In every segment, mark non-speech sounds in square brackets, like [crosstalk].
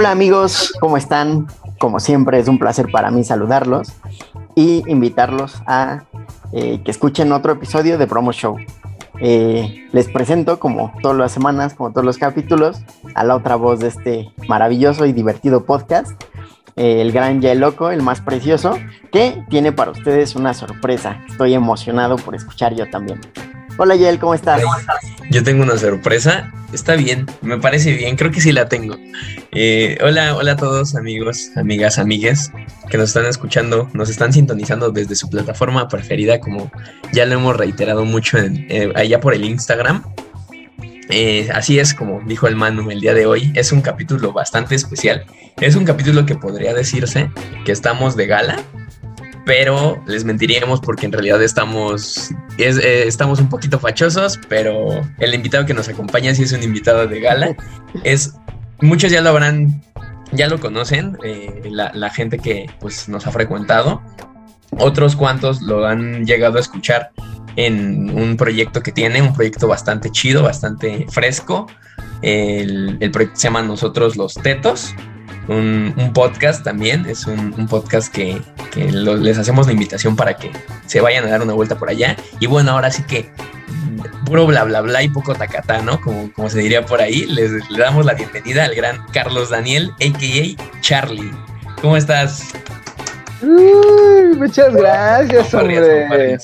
Hola amigos, ¿cómo están? Como siempre es un placer para mí saludarlos y invitarlos a eh, que escuchen otro episodio de Promo Show. Eh, les presento, como todas las semanas, como todos los capítulos, a la otra voz de este maravilloso y divertido podcast, el gran Yael Loco, el más precioso, que tiene para ustedes una sorpresa. Estoy emocionado por escuchar yo también. Hola Yael, ¿cómo estás? Yo tengo una sorpresa. Está bien, me parece bien, creo que sí la tengo. Eh, hola, hola a todos amigos, amigas, amigues que nos están escuchando, nos están sintonizando desde su plataforma preferida, como ya lo hemos reiterado mucho eh, allá por el Instagram. Eh, así es como dijo el Manu el día de hoy, es un capítulo bastante especial. Es un capítulo que podría decirse que estamos de gala, pero les mentiríamos porque en realidad estamos, eh, estamos un poquito fachosos, pero el invitado que nos acompaña sí es un invitado de gala. [laughs] Es, muchos ya lo habrán, ya lo conocen, eh, la, gente que pues, nos ha frecuentado. Otros cuantos lo han llegado a escuchar en un proyecto que tiene, un proyecto bastante chido, bastante fresco. El, el proyecto se llama Nosotros los Tetos un, podcast también. Es un, podcast que, les hacemos la invitación para que se vayan a dar una vuelta por allá. Y bueno, ahora sí que puro bla bla bla y poco tacatá, ¿no? Como, como se diría por ahí. Les, le damos la bienvenida al gran Carlos Daniel, a.k.a. Charlie. ¿Cómo estás? Muchas gracias, hombre.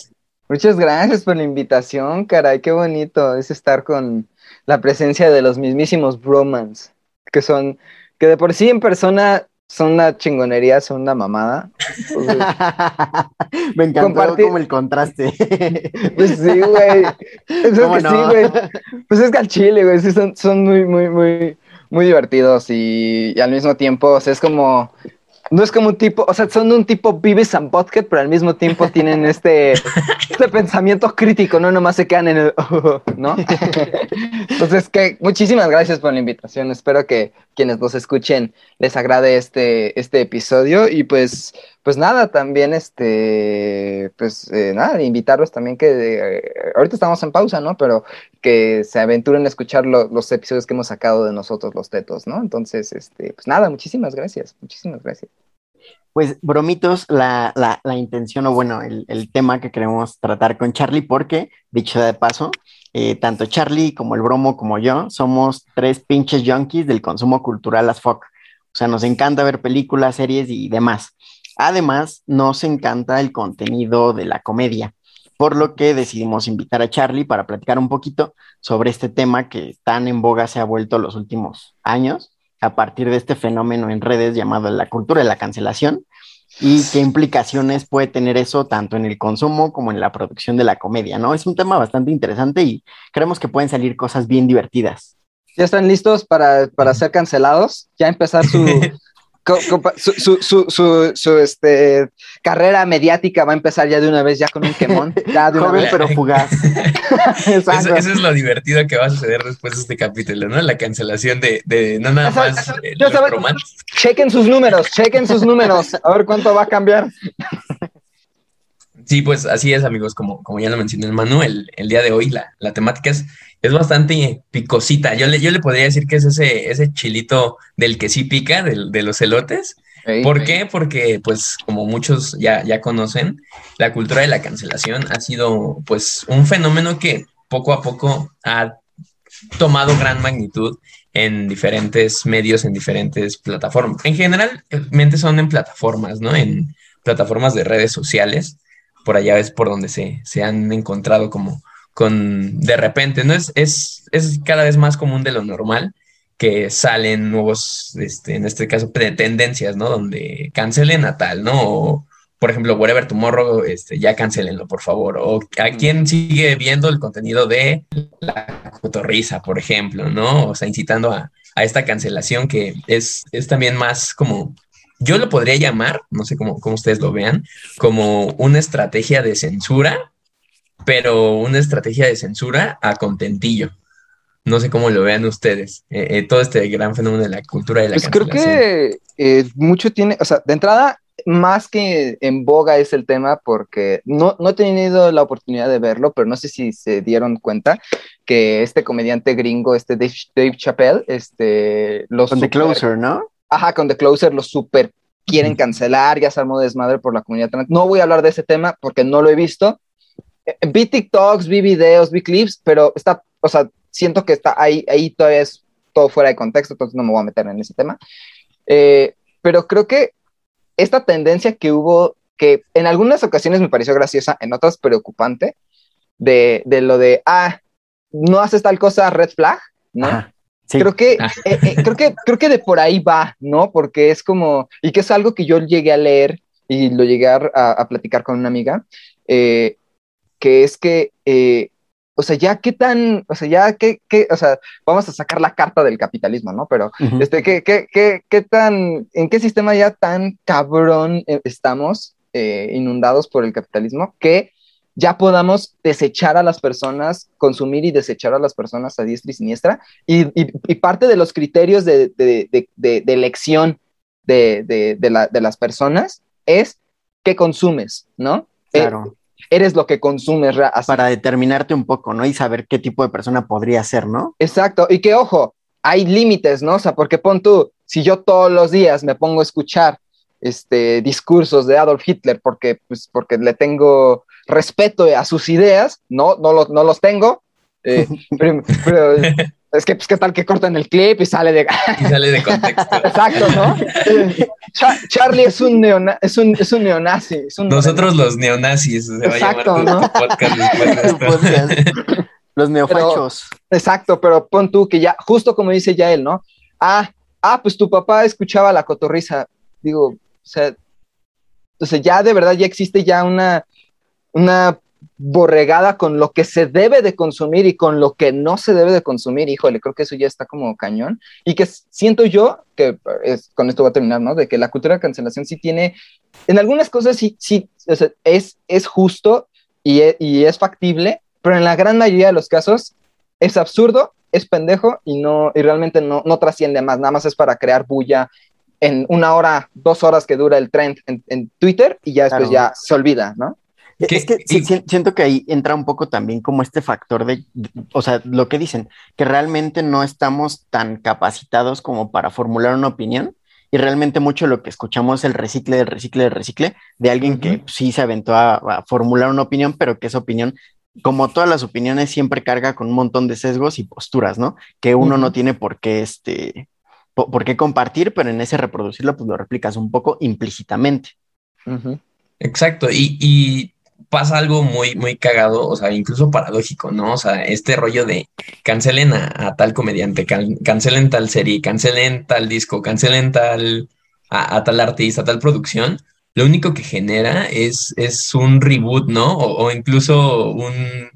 Muchas gracias por la invitación, caray, qué bonito es estar con la presencia de los mismísimos bromans, que son que de por sí en persona son una chingonería, son una mamada. [laughs] Me encantó como el contraste. [laughs] pues sí, güey. Eso es que sí, güey. Pues es que al chile, güey, son, son muy, muy, muy, muy divertidos y, y al mismo tiempo, o sea, es como no es como un tipo, o sea, son un tipo Beavis and Butthead, pero al mismo tiempo [laughs] tienen este, este pensamiento crítico, no nomás se quedan en el, [laughs] ¿no? [laughs] Entonces, que muchísimas gracias por la invitación. Espero que quienes nos escuchen les agrade este, este episodio y pues pues nada, también este, pues eh, nada, invitarlos también que eh, ahorita estamos en pausa, ¿no? Pero que se aventuren a escuchar los episodios que hemos sacado de nosotros los tetos, ¿no? Entonces, este, pues nada, muchísimas gracias, muchísimas gracias. Pues bromitos, la, la, intención o bueno, el, el, tema que queremos tratar con Charlie, porque, dicho de paso, eh, tanto Charlie como el bromo como yo somos tres pinches junkies del consumo cultural as fuck. O sea, nos encanta ver películas, series y demás. Además, nos encanta el contenido de la comedia, por lo que decidimos invitar a Charlie para platicar un poquito sobre este tema que tan en boga se ha vuelto los últimos años a partir de este fenómeno en redes llamado la cultura de la cancelación y qué implicaciones puede tener eso tanto en el consumo como en la producción de la comedia, ¿no? Es un tema bastante interesante y creemos que pueden salir cosas bien divertidas. ¿Ya están listos para, para ser cancelados? ¿Ya empezar su, [laughs] su, su, su, su, este, carrera mediática va a empezar ya de una vez, ya con un quemón. Ya de una vez, pero fugaz. [laughs] eso, es lo divertido que va a suceder después de este capítulo, ¿no? La cancelación de, de no nada más eh, Chequen sus números, chequen sus números, a ver cuánto va a cambiar. Sí, pues así es, amigos, como, como ya lo mencionó el Manu, el, día de hoy la, la, temática es, es bastante picosita. Yo le, yo le podría decir que es ese, ese chilito del que sí pica, del, de los elotes. ¿Por qué? Porque, pues, como muchos ya, ya conocen, la cultura de la cancelación ha sido, pues, un fenómeno que poco a poco ha tomado gran magnitud en diferentes medios, en diferentes plataformas. En generalmente son en plataformas, ¿no? En plataformas de redes sociales por allá es por donde se, se han encontrado como con de repente, ¿no? Es, es, es, cada vez más común de lo normal que salen nuevos, este, en este caso, tendencias, ¿no? Donde cancelen a tal, ¿no? O, por ejemplo, Whatever Tomorrow, este, ya cancelenlo, por favor. O a quién sigue viendo el contenido de la cotorriza, por ejemplo, ¿no? O sea, incitando a, a esta cancelación que es, es también más como yo lo podría llamar, no sé cómo, ustedes lo vean, como una estrategia de censura, pero una estrategia de censura a contentillo. No sé cómo lo vean ustedes, eh, eh, todo este gran fenómeno de la cultura de la pues creo que eh, mucho tiene, o sea, de entrada, más que en boga es el tema porque no, no he tenido la oportunidad de verlo, pero no sé si se dieron cuenta que este comediante gringo, este Dave, Chappelle, este... Los con The Closer, ¿no? Ajá, con The Closer, los super quieren cancelar, ya se armó desmadre por la comunidad trans. No voy a hablar de ese tema porque no lo he visto. Eh, vi TikToks, vi videos, vi clips, pero está, o sea, siento que está ahí, ahí todavía es todo fuera de contexto, entonces no me voy a meter en ese tema. Eh, pero creo que esta tendencia que hubo, que en algunas ocasiones me pareció graciosa, en otras preocupante, de, de lo de, ah, no haces tal cosa, red flag, ¿no? Creo que, ah. eh, eh, creo que, creo que de por ahí va, ¿no? Porque es como, y que es algo que yo llegué a leer y lo llegué a, a platicar con una amiga, eh, que es que, o sea, ya qué tan, o sea, ya qué, qué, o sea, vamos a sacar la carta del capitalismo, ¿no? Pero, este, ¿qué, qué, qué, qué tan, en qué sistema ya tan cabrón estamos inundados por el capitalismo que ya podamos desechar a las personas, consumir y desechar a las personas a diestra y siniestra. Y, parte de los criterios de, elección de, las personas es qué consumes, ¿no? Claro. eres lo que consumes. Para determinarte un poco, ¿no? Y saber qué tipo de persona podría ser, ¿no? Exacto. Y que, ojo, hay límites, ¿no? O sea, porque pon tú, si yo todos los días me pongo a escuchar este, discursos de Adolf Hitler porque, pues, porque le tengo respeto a sus ideas, no, no, los, no los tengo, eh, [laughs] pero, es que, pues, ¿qué tal que cortan el clip y sale de... y sale de contexto. [laughs] Exacto, ¿no? Charlie es un, neona es un, es un neonazi. Nosotros los neonazis, se exacto, va a llamar ¿no? podcast después de esto. [laughs] Los neofachos. exacto, pero pon tú que ya, justo como dice ya él, ¿no? Ah, ah, pues tu papá escuchaba la cotorriza. Digo, o sea, entonces ya de verdad ya existe ya una, una borregada con lo que se debe de consumir y con lo que no se debe de consumir, híjole, creo que eso ya está como cañón. Y que siento yo, que es, con esto voy a terminar, ¿no? De que la cultura de cancelación sí tiene, en algunas cosas sí, sí, es, es justo y es, y es factible, pero en la gran mayoría de los casos es absurdo, es pendejo y, no, y realmente no, no trasciende más, nada más es para crear bulla en una hora, dos horas que dura el trend en, Twitter y ya después ya se olvida, ¿no? Es que siento que ahí entra un poco también como este factor de, o sea, lo que dicen, que realmente no estamos tan capacitados como para formular una opinión y realmente mucho lo que escuchamos es el recicle, el recicle, el recicle de alguien que sí se aventó a, formular una opinión, pero que esa opinión, como todas las opiniones, siempre carga con un montón de sesgos y posturas, ¿no? Que uno no tiene por qué, este, por, qué compartir, pero en ese reproducirlo, pues lo replicas un poco implícitamente. Exacto, y, y pasa algo muy, muy cagado, o sea, incluso paradójico, ¿no? O sea, este rollo de cancelen a, tal comediante, cancelen tal serie, cancelen tal disco, cancelen tal, a, tal artista, tal producción, lo único que genera es, es un reboot, ¿no? O, incluso un,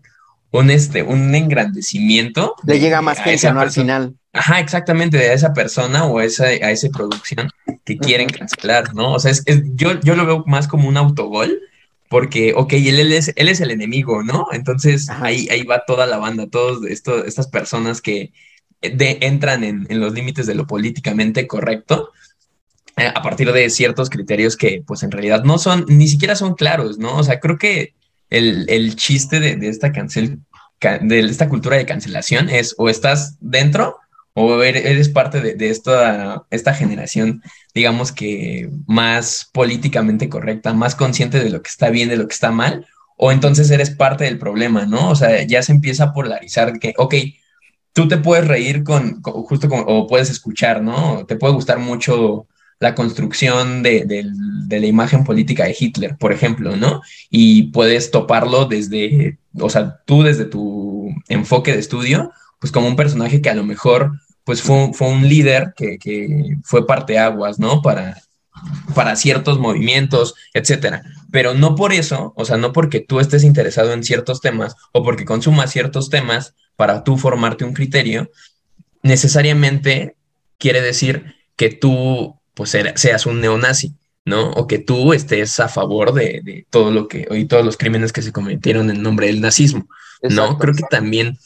un, este, un engrandecimiento. Le llega más gente, ¿no? Al final. Ajá, exactamente, de esa persona o a esa, a esa producción que quieren cancelar, ¿no? O sea, es, yo, yo lo veo más como un autogol porque, ok, él, él, es, él es el enemigo, ¿no? Entonces ahí, ahí va toda la banda, todas estas personas que de, entran en, los límites de lo políticamente correcto eh, a partir de ciertos criterios que pues en realidad no son, ni siquiera son claros, ¿no? O sea, creo que el, chiste de, de esta cancel, de esta cultura de cancelación es o estás dentro o eres parte de, esta, esta generación, digamos que más políticamente correcta, más consciente de lo que está bien, de lo que está mal, o entonces eres parte del problema, ¿no? O sea, ya se empieza a polarizar que, ok, tú te puedes reír con, justo como, o puedes escuchar, ¿no? Te puede gustar mucho la construcción de, de, la imagen política de Hitler, por ejemplo, ¿no? Y puedes toparlo desde, o sea, tú desde tu enfoque de estudio, pues como un personaje que a lo mejor pues fue, fue un líder que, que fue parteaguas, ¿no? Para, para ciertos movimientos, etcétera. Pero no por eso, o sea, no porque tú estés interesado en ciertos temas o porque consumas ciertos temas para tú formarte un criterio, necesariamente quiere decir que tú pues seas un neonazi, ¿no? O que tú estés a favor de, de todo lo que, y todos los crímenes que se cometieron en nombre del nazismo, ¿no? Creo que también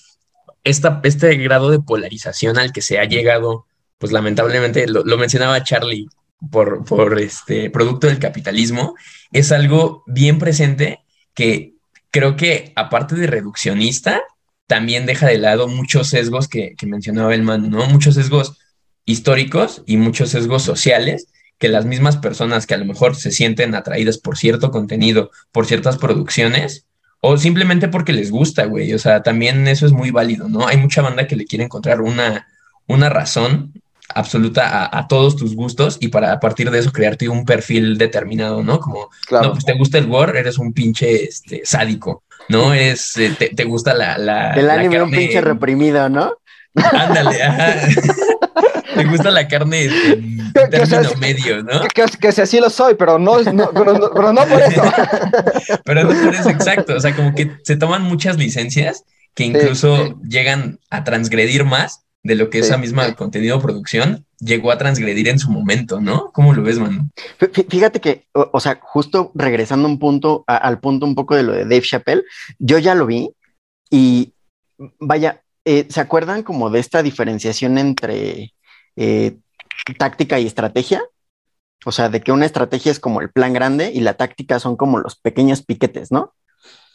este grado de polarización al que se ha llegado, pues lamentablemente lo, mencionaba Charlie, por, por este producto del capitalismo, es algo bien presente que creo que aparte de reduccionista, también deja de lado muchos sesgos que, que mencionaba el man, ¿no? Muchos sesgos históricos y muchos sesgos sociales que las mismas personas que a lo mejor se sienten atraídas por cierto contenido, por ciertas producciones, o simplemente porque les gusta, güey. O sea, también eso es muy válido, ¿no? Hay mucha banda que le quiere encontrar una, una razón absoluta a, todos tus gustos y para a partir de eso crearte un perfil determinado, ¿no? Como, no, pues te gusta el war, eres un pinche este, sádico, ¿no? Es, eh, te, gusta la... la el anime un pinche reprimido, ¿no? Ándale, ajá. [laughs] [laughs] te gusta la carne en [laughs] término medio, ¿no? Que, que, así lo soy, pero no, pero, no, por eso. [laughs] pero no por eso, exacto. O sea, como que se toman muchas licencias que incluso llegan a transgredir más de lo que esa misma contenido producción llegó a transgredir en su momento, ¿no? ¿Cómo lo ves, mano? Fíjate que, o, sea, justo regresando un punto, al punto un poco de lo de Dave Chappelle, yo ya lo vi y vaya, eh, ¿se acuerdan como de esta diferenciación entre eh, táctica y estrategia? O sea, de que una estrategia es como el plan grande y la táctica son como los pequeños piquetes, ¿no?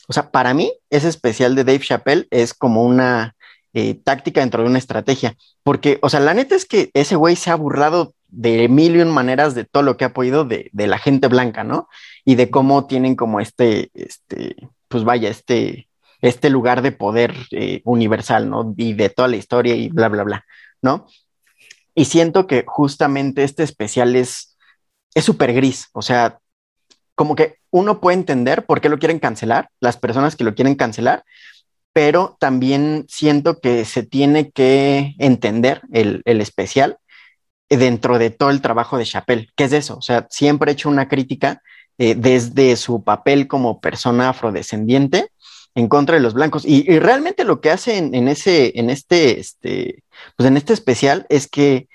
O sea, para mí, ese especial de Dave Chappelle es como una eh, táctica dentro de una estrategia. Porque, o sea, la neta es que ese güey se ha burlado de mil y un maneras de todo lo que ha podido de, la gente blanca, ¿no? Y de cómo tienen como este, este, pues vaya, este, este lugar de poder eh, universal, ¿no? Y de toda la historia y bla, bla, bla, ¿no? Y siento que justamente este especial es súper gris, o sea, como que uno puede entender por qué lo quieren cancelar, las personas que lo quieren cancelar, pero también siento que se tiene que entender el, especial dentro de todo el trabajo de Chappelle, que es eso, o sea, siempre he hecho una crítica eh, desde su papel como persona afrodescendiente en contra de los blancos. Y, realmente lo que hace en, ese, en este, este, pues en este especial es que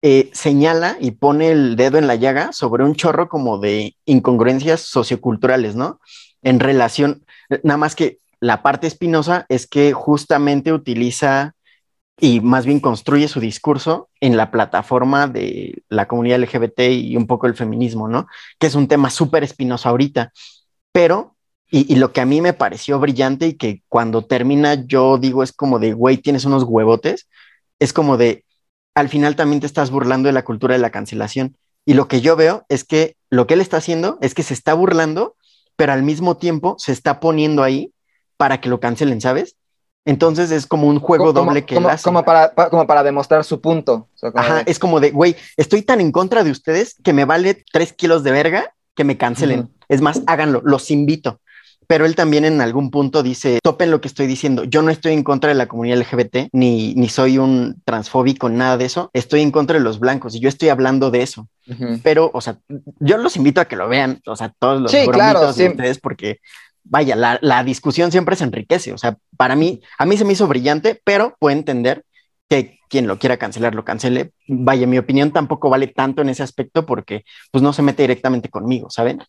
eh, señala y pone el dedo en la llaga sobre un chorro como de incongruencias socioculturales, ¿no? En relación, nada más que la parte espinosa es que justamente utiliza y más bien construye su discurso en la plataforma de la comunidad LGBT y un poco el feminismo, ¿no? Que es un tema súper espinoso ahorita. Pero, y, lo que a mí me pareció brillante y que cuando termina yo digo es como de, güey, tienes unos huevotes, es como de, al final también te estás burlando de la cultura de la cancelación. Y lo que yo veo es que lo que él está haciendo es que se está burlando, pero al mismo tiempo se está poniendo ahí para que lo cancelen, ¿sabes? Entonces es como un juego doble que como, hace. Como para, como para demostrar su punto. Ajá, es como de, güey, estoy tan en contra de ustedes que me vale tres kilos de verga que me cancelen. Es más, háganlo, los invito. Pero él también en algún punto dice, topen lo que estoy diciendo, yo no estoy en contra de la comunidad LGBT, ni, ni soy un transfóbico, nada de eso, estoy en contra de los blancos y yo estoy hablando de eso. Pero, o sea, yo los invito a que lo vean, o sea, todos los sí, claro, de ustedes, porque vaya, la, discusión siempre se enriquece. O sea, para mí, a mí se me hizo brillante, pero puedo entender que quien lo quiera cancelar, lo cancele. Vaya, mi opinión tampoco vale tanto en ese aspecto porque pues no se mete directamente conmigo, ¿saben?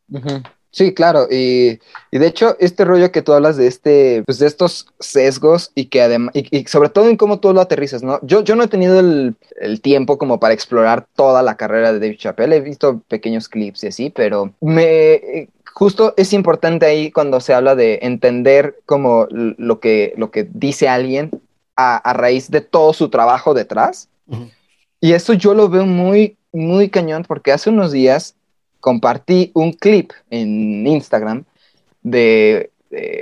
Sí, claro, y, de hecho este rollo que tú hablas de este, pues de estos sesgos y que además, y, sobre todo en cómo tú lo aterrizas, ¿no? Yo, yo no he tenido el, el, tiempo como para explorar toda la carrera de David Chappelle, he visto pequeños clips y así, pero me, justo es importante ahí cuando se habla de entender como lo que, lo que dice alguien a, raíz de todo su trabajo detrás. Y eso yo lo veo muy, muy cañón porque hace unos días compartí un clip en Instagram de,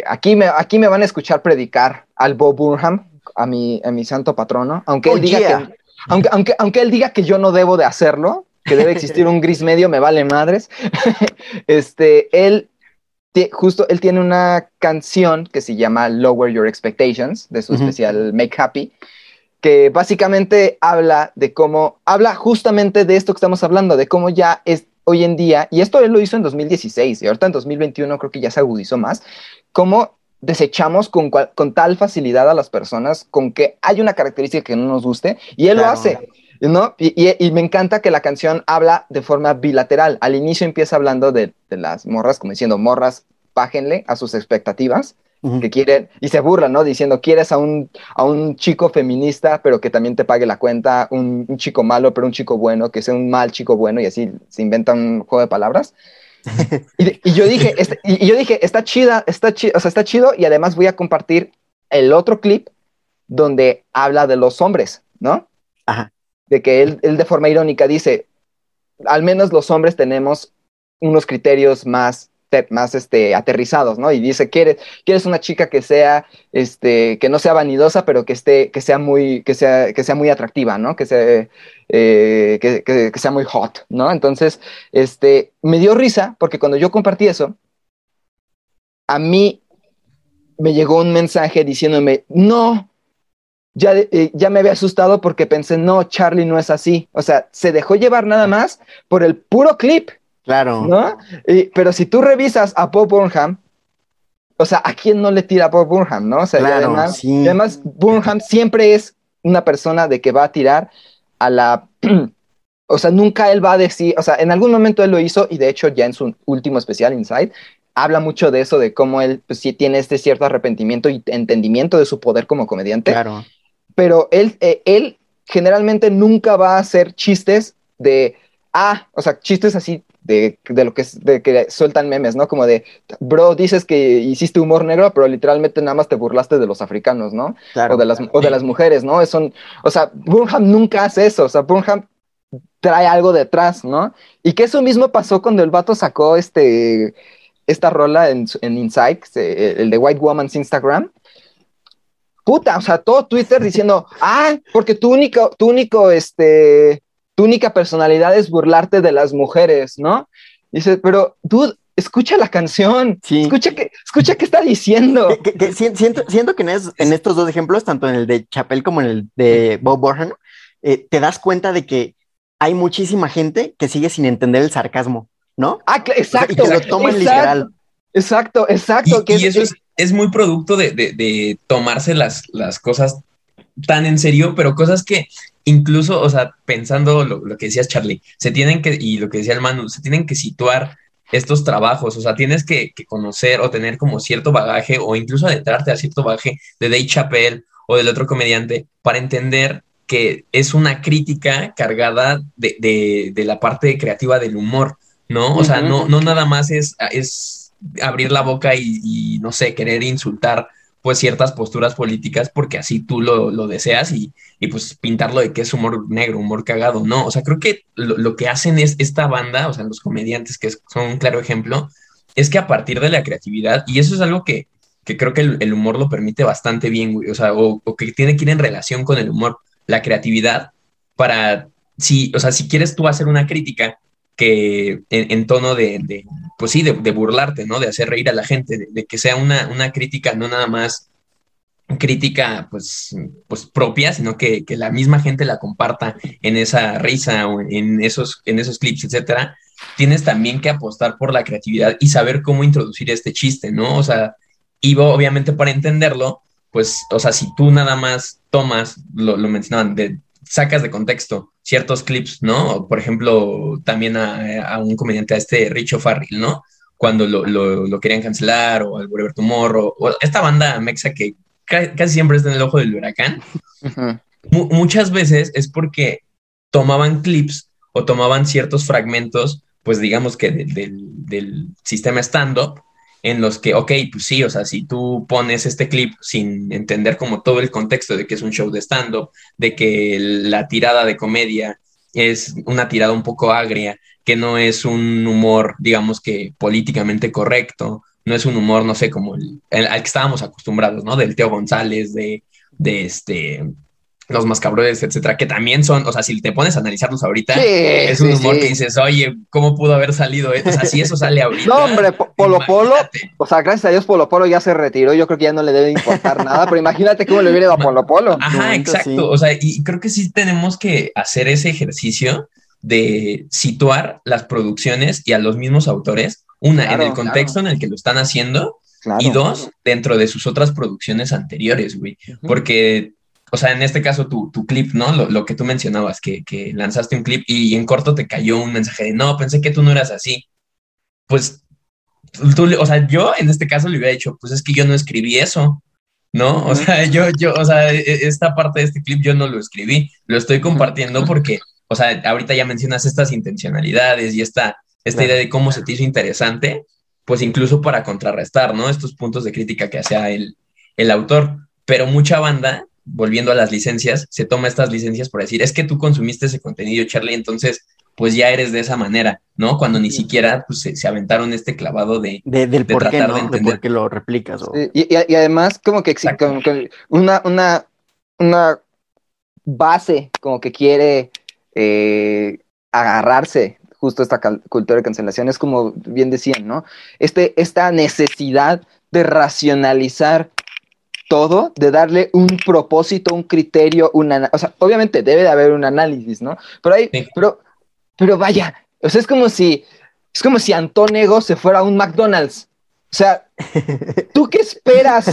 aquí, me, aquí me van a escuchar predicar al Bob Burnham, a mi, a mi santo patrono, aunque él, oh, diga que, aunque, aunque, aunque él diga que yo no debo de hacerlo, que debe existir un gris medio, me vale madres. [laughs] este, él, justo, él tiene una canción que se llama Lower Your Expectations, de su especial Make Happy, que básicamente habla de cómo, habla justamente de esto que estamos hablando, de cómo ya es hoy en día, y esto él lo hizo en 2016, y ahorita en 2021 creo que ya se agudizó más, cómo desechamos con, con tal facilidad a las personas con que hay una característica que no nos guste, y él lo hace. ¿no? Y, me encanta que la canción habla de forma bilateral. Al inicio empieza hablando de, las morras, como diciendo, morras, pájenle a sus expectativas. Que quieren, y se burlan, ¿no? Diciendo, quieres a un, a un chico feminista, pero que también te pague la cuenta, un, chico malo, pero un chico bueno, que sea un mal chico bueno, y así se inventa un juego de palabras. [laughs] y, yo dije, este, y yo dije, está chida, está chido, o sea, está chido, y además voy a compartir el otro clip donde habla de los hombres, ¿no? Ajá. De que él, él de forma irónica dice, al menos los hombres tenemos unos criterios más más este, aterrizados, ¿no? Y dice, ¿quieres, quieres una chica que sea, este, que no sea vanidosa, pero que esté, que sea muy, que sea, que sea muy atractiva, ¿no? Que sea, eh, que, sea muy hot, ¿no? Entonces, este, me dio risa porque cuando yo compartí eso, a mí me llegó un mensaje diciéndome, no, ya, eh, ya me había asustado porque pensé, no, Charlie no es así. O sea, se dejó llevar nada más por el puro clip. Claro. ¿No? pero si tú revisas a Bob Burnham, o sea, ¿a quién no le tira a Bob Burnham, no? O sea, además, además, Burnham siempre es una persona de que va a tirar a la. [clears throat] o sea, nunca él va a decir, o sea, en algún momento él lo hizo y de hecho ya en su último especial, Inside, habla mucho de eso, de cómo él pues, sí tiene este cierto arrepentimiento y entendimiento de su poder como comediante. Claro. Pero él, eh, él generalmente nunca va a hacer chistes de, ah, o sea, chistes así de, lo que, de que sueltan memes, ¿no? Como de, bro, dices que hiciste humor negro, pero literalmente nada más te burlaste de los africanos, ¿no? o, de las, o de las mujeres, ¿no? Son, o sea, Burnham nunca hace eso, o sea, Burnham trae algo detrás, ¿no? Y que eso mismo pasó cuando el vato sacó este, esta rola en, en Inside, el de White Woman's Instagram. Puta, o sea, todo Twitter diciendo, ah, porque tu único, tu único, este, tu única personalidad es burlarte de las mujeres, ¿no? Dice, pero tú escucha la canción, escucha que escucha qué está diciendo. siento, siento, que en, estos dos ejemplos, tanto en el de Chapel como en el de Bob Burhan, eh, te das cuenta de que hay muchísima gente que sigue sin entender el sarcasmo, ¿no? Ah, exacto. Y que lo toman literal. Exacto, exacto. Y, eso es, muy producto de, tomarse las, las cosas tan en serio, pero cosas que incluso, o sea, pensando lo, que decías Charlie, se tienen que, y lo que decía el Manu, se tienen que situar estos trabajos, o sea, tienes que, conocer o tener como cierto bagaje o incluso adentrarte a cierto bagaje de Dave Chappelle o del otro comediante para entender que es una crítica cargada de, la parte creativa del humor, ¿no? O sea, no, no nada más es, es abrir la boca y, y, no sé, querer insultar pues ciertas posturas políticas porque así tú lo, deseas y, pues pintarlo de que es humor negro, humor cagado, no, o sea, creo que lo, que hacen es esta banda, o sea, los comediantes que son un claro ejemplo, es que a partir de la creatividad, y eso es algo que, creo que el, humor lo permite bastante bien, güey, o sea, o, que tiene que ir en relación con el humor, la creatividad, para, si, o sea, si quieres tú hacer una crítica, que en, tono de, pues sí, de, burlarte, ¿no? De hacer reír a la gente, de, que sea una, una, crítica, no nada más crítica, pues, pues propia, sino que, la misma gente la comparta en esa risa o en esos, en esos clips, etcétera. Tienes también que apostar por la creatividad y saber cómo introducir este chiste, ¿no? O sea, y obviamente para entenderlo, pues, o sea, si tú nada más tomas, lo, lo mencionaban, de, sacas de contexto ciertos clips, ¿no? Por ejemplo, también a, un comediante, a este Richo Farrell, ¿no? Cuando lo, querían cancelar, o al Whatever Tomorrow, o esta banda mexa que casi siempre está en el ojo del huracán. muchas veces es porque tomaban clips o tomaban ciertos fragmentos, pues digamos que del, del sistema stand-up, en los que, ok, pues sí, o sea, si tú pones este clip sin entender como todo el contexto de que es un show de stand-up, de que la tirada de comedia es una tirada un poco agria, que no es un humor, digamos que políticamente correcto, no es un humor, no sé, como el, al que estábamos acostumbrados, ¿no? Del Teo González, de, de este, los mascabrones, etcétera, que también son, o sea, si te pones a analizarlos ahorita, es un humor que dices, oye, ¿cómo pudo haber salido? O sea, si eso sale ahorita. [laughs] No, hombre, Polo Polo, o sea, gracias a Dios Polo Polo ya se retiró, yo creo que ya no le debe importar nada, pero imagínate cómo le hubiera ido a Polo Polo. Ajá, exacto, o sea, y creo que sí tenemos que hacer ese ejercicio de situar las producciones y a los mismos autores, una, en el contexto en el que lo están haciendo, y dos, dentro de sus otras producciones anteriores, güey, porque o sea, en este caso tu, clip, ¿no? Lo, que tú mencionabas, que, lanzaste un clip y en corto te cayó un mensaje de, no, pensé que tú no eras así. Pues o sea, yo en este caso le hubiera dicho, pues es que yo no escribí eso, ¿no? O sea, yo, yo, o sea, e, e, esta parte de este clip yo no lo escribí, lo estoy compartiendo porque, o sea, ahorita ya mencionas estas intencionalidades y esta, esta idea de cómo se te hizo interesante, pues incluso para contrarrestar, ¿no? Estos puntos de crítica que hacía el, el autor. Pero mucha banda, volviendo a las licencias, se toma estas licencias por decir, es que tú consumiste ese contenido, Charlie, entonces pues ya eres de esa manera, ¿no? Cuando ni siquiera pues, se, aventaron este clavado de, del por qué, ¿no? de, por qué lo replicas. Y, además, como que, como que una, una, una base como que quiere eh, agarrarse justo esta cultura de cancelación, es como bien decían, ¿no? Este, esta necesidad de racionalizar todo, de darle un propósito, un criterio, una, o sea, obviamente debe de haber un análisis, ¿no? Pero hay, pero pero vaya, o sea, es como si, es como si Antonego se fuera a un McDonald's. O sea, [laughs] ¿tú qué esperas?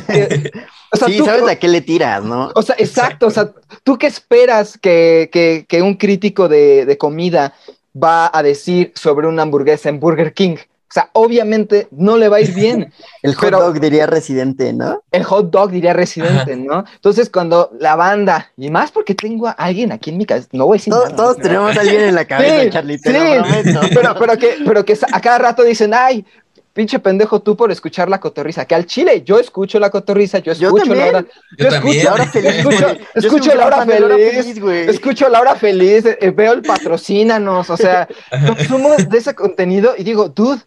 o sea, sí, sabes a qué le tiras, ¿no? O sea, exacto, o sea, ¿tú qué esperas que, que, un crítico de, de, comida va a decir sobre una hamburguesa en Burger King? O sea, obviamente no le va a ir bien. [laughs] el hot dog diría residente, ¿no? El hot dog diría residente, ¿no? Entonces, cuando la banda, y más porque tengo a alguien aquí en mi casa, no voy a decir Todos, todos tenemos a alguien en la cabeza, Charlie, sí, [laughs] Pero, pero, que, pero que a cada rato dicen, ay, pinche pendejo tú por escuchar la cotorriza. Que al chile yo escucho la cotorriza, yo escucho la hora. Yo, escucho, Laura feliz, escucho, escucho Laura feliz, escucho Laura feliz, eh, veo el patrocínanos, o sea, [laughs] somos de ese contenido y digo, dude,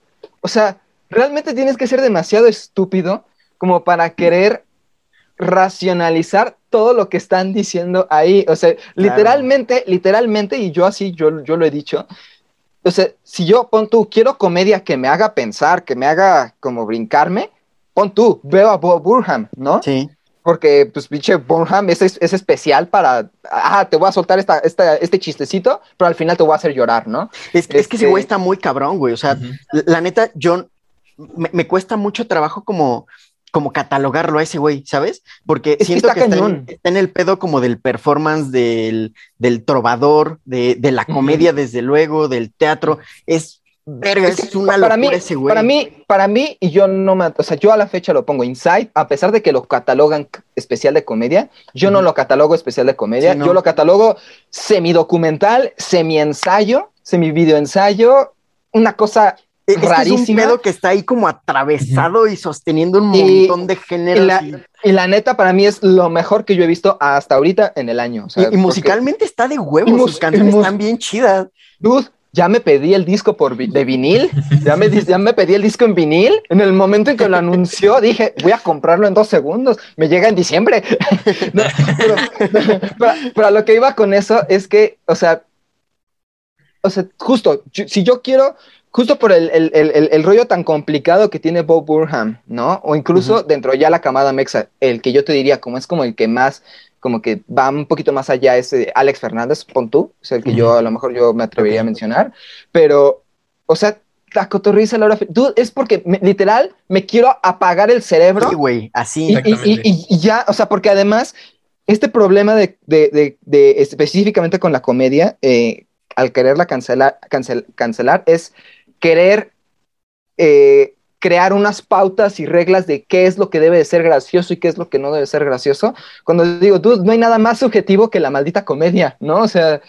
o sea, realmente tienes que ser demasiado estúpido como para querer racionalizar todo lo que están diciendo ahí. O sea, literalmente, literalmente, y yo así, yo, yo lo he dicho. O sea, si yo pon tú, quiero comedia que me haga pensar, que me haga como brincarme, pon tú, veo a Bob Burham, ¿no? Sí. Porque, pues, pinche Burham es, es, especial para, ah, te voy a soltar esta, esta, este chistecito, pero al final te voy a hacer llorar, ¿no? Es, es que ese güey está muy cabrón, güey. O sea, la, neta, yo, me, cuesta mucho trabajo como, como catalogarlo a ese güey, ¿sabes? Porque siento que, está, en, el pedo como del performance, del, del trovador, de, de la comedia, desde luego, del teatro. Es Verga, es, una para mí, ese güey. Para mí, para mí, y yo no me, o sea, yo a la fecha lo pongo Inside, a pesar de que lo catalogan especial de comedia, yo no lo catalogo especial de comedia, yo lo catalogo semidocumental, semi-ensayo, semi-video ensayo, una cosa es rarísima. Es un pedo que está ahí como atravesado y sosteniendo un montón de géneros. Y la, neta, para mí es lo mejor que yo he visto hasta ahorita en el año. y, musicalmente está de huevos, sus canciones están bien chidas. Dude, ya me pedí el disco por de vinil, ya me, ya me pedí el disco en vinil. En el momento en que lo anunció, dije, voy a comprarlo en dos segundos, me llega en diciembre. [laughs] pero, lo que iba con eso es que, o sea, o sea, justo, si yo quiero, justo por el, el, el, el, rollo tan complicado que tiene Bob Burham, ¿no? O incluso dentro ya la camada Mexa, el que yo te diría como es como el que más como que va un poquito más allá ese Alex Fernández, pon tú, es el que yo a lo mejor yo me atrevería a mencionar, pero, o sea, la cotorriza Laura, tú es porque literal me quiero apagar el cerebro. Sí, güey, así. Y, ya, o sea, porque además, este problema de, de, de, específicamente con la comedia, eh, al quererla cancelar, cancel, cancelar, es querer eh, crear unas pautas y reglas de qué es lo que debe de ser gracioso y qué es lo que no debe ser gracioso. Cuando digo, dude, no hay nada más subjetivo que la maldita comedia, ¿no? O sea,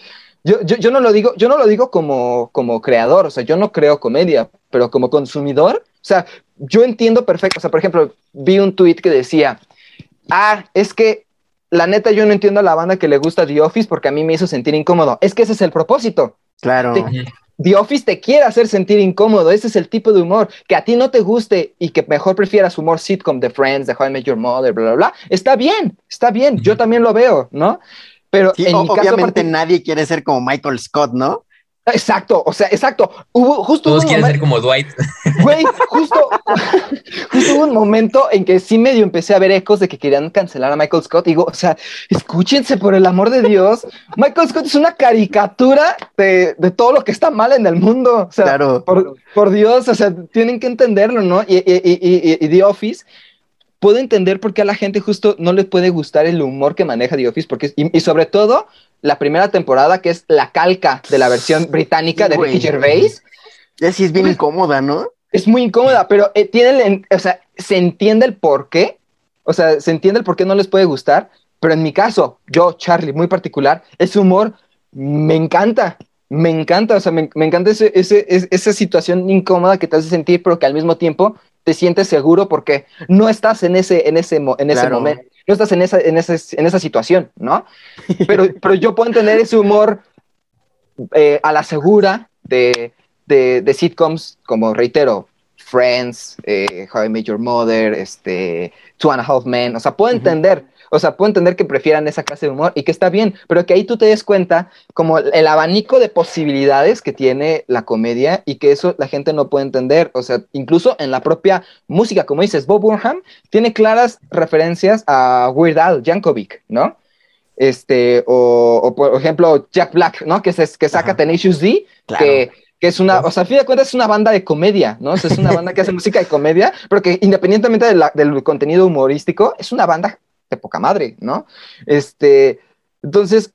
yo, yo, yo, no lo digo, yo no lo digo como, como creador, o sea, yo no creo comedia, pero como consumidor, o sea, yo entiendo perfecto, o sea, por ejemplo, vi un tweet que decía, ah, es que la neta yo no entiendo a la banda que le gusta The Office porque a mí me hizo sentir incómodo. Es que ese es el propósito. Claro. The Office te quiere hacer sentir incómodo, ese es el tipo de humor. Que a ti no te guste y que mejor prefieras humor sitcom de Friends, de How I Met Your Mother, bla, bla, bla. Está bien, está bien, yo también lo veo, ¿no? Pero en obviamente nadie quiere ser como Michael Scott, ¿no? Exacto, o sea, exacto. Hubo justo Todos quieren ser como Dwight. [laughs] Güey, justo, [laughs] justo hubo un momento en que sí medio empecé a ver ecos de que querían cancelar a Michael Scott. Digo, o sea, escúchense por el amor de Dios. Michael Scott es una caricatura de, todo lo que está mal en el mundo. O sea, claro. por, Dios, o sea, tienen que entenderlo, ¿no? Y, y, y The Office puedo entender por qué a la gente justo no le puede gustar el humor que maneja The Office, porque, y, sobre todo la primera temporada, que es la calca de la versión británica de Ricky Gervais. Ya sí es bien incómoda, ¿no? Es muy incómoda, pero eh, tiene, o sea, se entiende el por qué, o sea, se entiende el por qué no les puede gustar, pero en mi caso, yo, Charlie, muy particular, ese humor me encanta, me encanta, o sea, me, encanta ese, esa situación incómoda que te hace sentir, pero que al mismo tiempo te sientes seguro porque no estás en ese, en ese, en ese momento, no estás en esa, en, en esa situación, ¿no? Pero, [laughs] pero yo puedo entender ese humor eh, a la segura de, de, de, sitcoms como, reitero, Friends, eh, How I Met Your Mother, este, Two and a Half Men, o sea, puedo entender o sea, puedo entender que prefieran esa clase de humor y que está bien, pero que ahí tú te des cuenta como el abanico de posibilidades que tiene la comedia y que eso la gente no puede entender. O sea, incluso en la propia música, como dices, Bob Burnham tiene claras referencias a Weird Al Yankovic, ¿no? Este, o, por ejemplo, Jack Black, ¿no? Que, se, que saca Tenacious D, que que es una, o sea, a fin de cuentas es una banda de comedia, ¿no? O sea, es una banda que hace [laughs] música de comedia, pero que independientemente del contenido humorístico, es una banda de poca madre, ¿no? Este, entonces,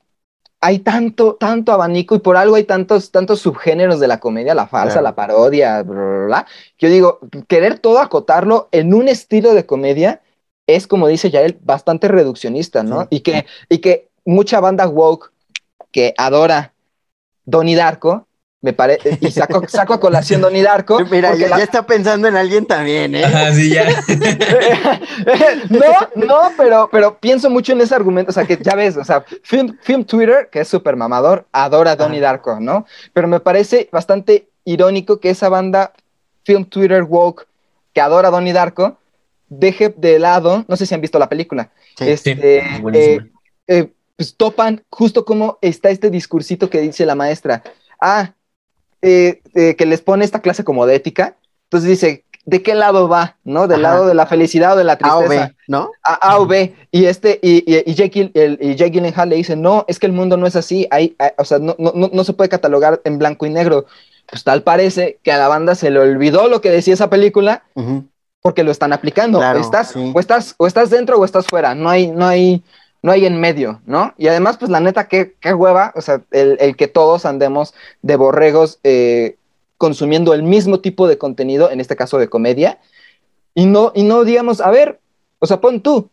hay tanto, tanto abanico y por algo hay tantos, tantos subgéneros de la comedia, la falsa, la parodia, bla, bla, que yo digo, querer todo acotarlo en un estilo de comedia es, como dice Yael, bastante reduccionista, ¿no? Y, que, y que mucha banda woke que adora Donnie Darko me parece, y saco, [laughs] saco a colación Donnie Darko. Mira, ya, está pensando en alguien también, ¿eh? sí, ya. [laughs] no, no, pero, pero pienso mucho en ese argumento, o sea, que ya ves, o sea, Film, Film Twitter, que es súper mamador, adora a Donnie Darko, ¿no? Pero me parece bastante irónico que esa banda Film Twitter Woke, que adora a Donnie Darko, deje de lado, no sé si han visto la película, sí, este, eh, eh, pues topan justo como está este discursito que dice la maestra, ah, eh, eh, que les pone esta clase como de ética. Entonces dice, ¿de qué lado va? ¿No? ¿Del lado de la felicidad o de la tristeza? A o B, ¿no? A, o B. Y, este, y, y, y, Jake, y Gyllenhaal le dice, no, es que el mundo no es así. Hay, o sea, no, no, no se puede catalogar en blanco y negro. Pues tal parece que a la banda se le olvidó lo que decía esa película porque lo están aplicando. estás, o estás, o estás dentro o estás fuera. No hay, no hay, no hay en medio, ¿no? Y además, pues la neta, qué, qué hueva, o sea, el, que todos andemos de borregos eh, consumiendo el mismo tipo de contenido, en este caso de comedia, y no, y no digamos, a ver, o sea, pon tú,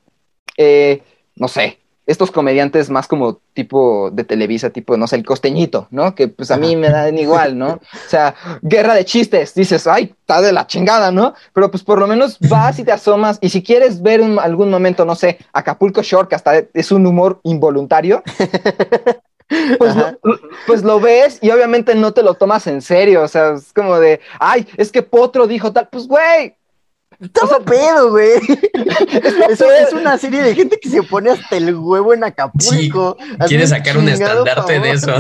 eh, no sé, estos comediantes más como tipo de Televisa, tipo, no sé, el costeñito, ¿no? Que pues a mí me dan igual, ¿no? O sea, guerra de chistes, dices, ay, está de la chingada, ¿no? Pero pues por lo menos vas y te asomas y si quieres ver en algún momento, no sé, Acapulco Shore, que hasta es un humor involuntario, [laughs] pues, lo, pues lo ves y obviamente no te lo tomas en serio, o sea, es como de, ay, es que Potro dijo tal, pues güey, Está pedo, güey. [laughs] Eso es una serie de gente que se pone hasta el huevo en Acapulco. quiere sacar un estandarte de eso.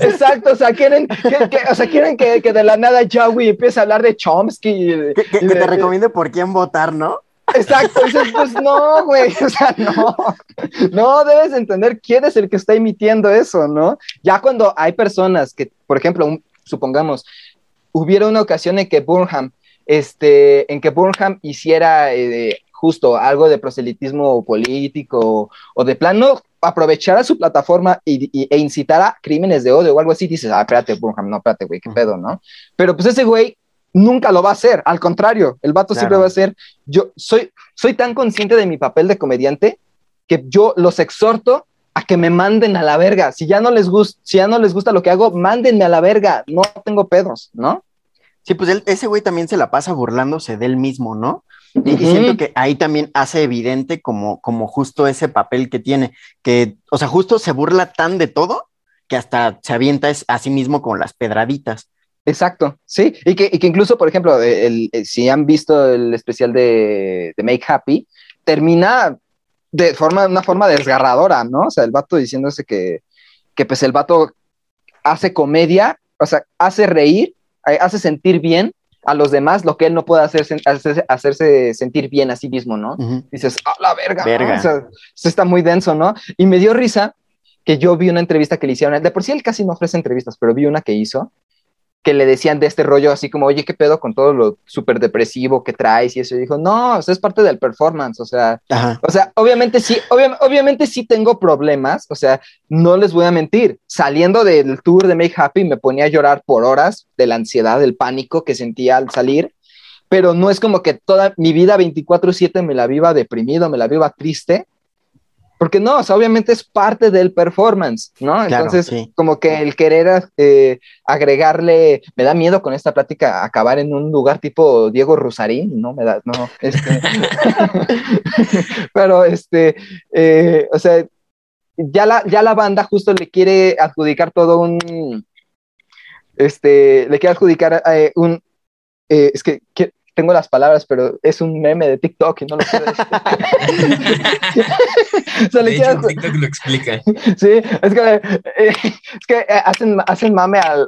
Exacto, o sea, quieren que, o sea, quieren que, de la nada Joey empiece a hablar de Chomsky. que, te recomiende por quién votar, ¿no? Exacto, pues no, güey, o sea, no, no debes entender quién es el que está emitiendo eso, ¿no? Ya cuando hay personas que, por ejemplo, supongamos, hubiera una ocasión en que Burnham este, en que Burnham hiciera eh, justo algo de proselitismo político o de plano aprovechara su plataforma y, e incitara crímenes de odio o algo así, dices, ah, espérate, Burnham, no, espérate, güey, qué pedo, ¿no? Pero pues ese güey nunca lo va a hacer, al contrario, el vato siempre va a ser, yo soy, soy tan consciente de mi papel de comediante que yo los exhorto a que me manden a la verga. Si ya no les gusta, si ya no les gusta lo que hago, mándenme a la verga. No tengo pedos, ¿no? Sí, pues ese güey también se la pasa burlándose de él mismo, ¿no? Y, siento que ahí también hace evidente como, como justo ese papel que tiene, que, o sea, justo se burla tan de todo que hasta se avienta a sí mismo con las pedraditas. Exacto, sí, y que, y que incluso, por ejemplo, el, si han visto el especial de, de, Make Happy, termina de forma, una forma desgarradora, ¿no? O sea, el vato diciéndose que, que pues el vato hace comedia, o sea, hace reír eh, hace sentir bien a los demás lo que él no puede hacer, hacerse, sentir bien a sí mismo, ¿no? Dices, ¡ah, la verga! verga. eso está muy denso, ¿no? Y me dio risa que yo vi una entrevista que le hicieron, de por sí él casi no ofrece entrevistas, pero vi una que hizo, que le decían de este rollo así como, oye, ¿qué pedo con todo lo súper depresivo que traes? Y eso y dijo, no, eso es parte del performance, o sea, o sea, obviamente sí, obviamente sí tengo problemas, o sea, no les voy a mentir, saliendo del tour de Make Happy me ponía a llorar por horas de la ansiedad, del pánico que sentía al salir, pero no es como que toda mi vida 24/7 me la viva deprimido, me la viva triste, porque no, o sea, obviamente es parte del performance, ¿no? Entonces, como que el querer eh, agregarle, me da miedo con esta plática acabar en un lugar tipo Diego Rusarín, ¿no? Me da, no, este, [laughs] pero este, eh, o sea, ya la, ya la banda justo le quiere adjudicar todo un, este, le quiere adjudicar eh, un, es que, que tengo las palabras, pero es un meme de TikTok y no lo puedo decir. [laughs] o TikTok lo explica. Sí, es que, eh, es que eh, hacen, hacen mame al,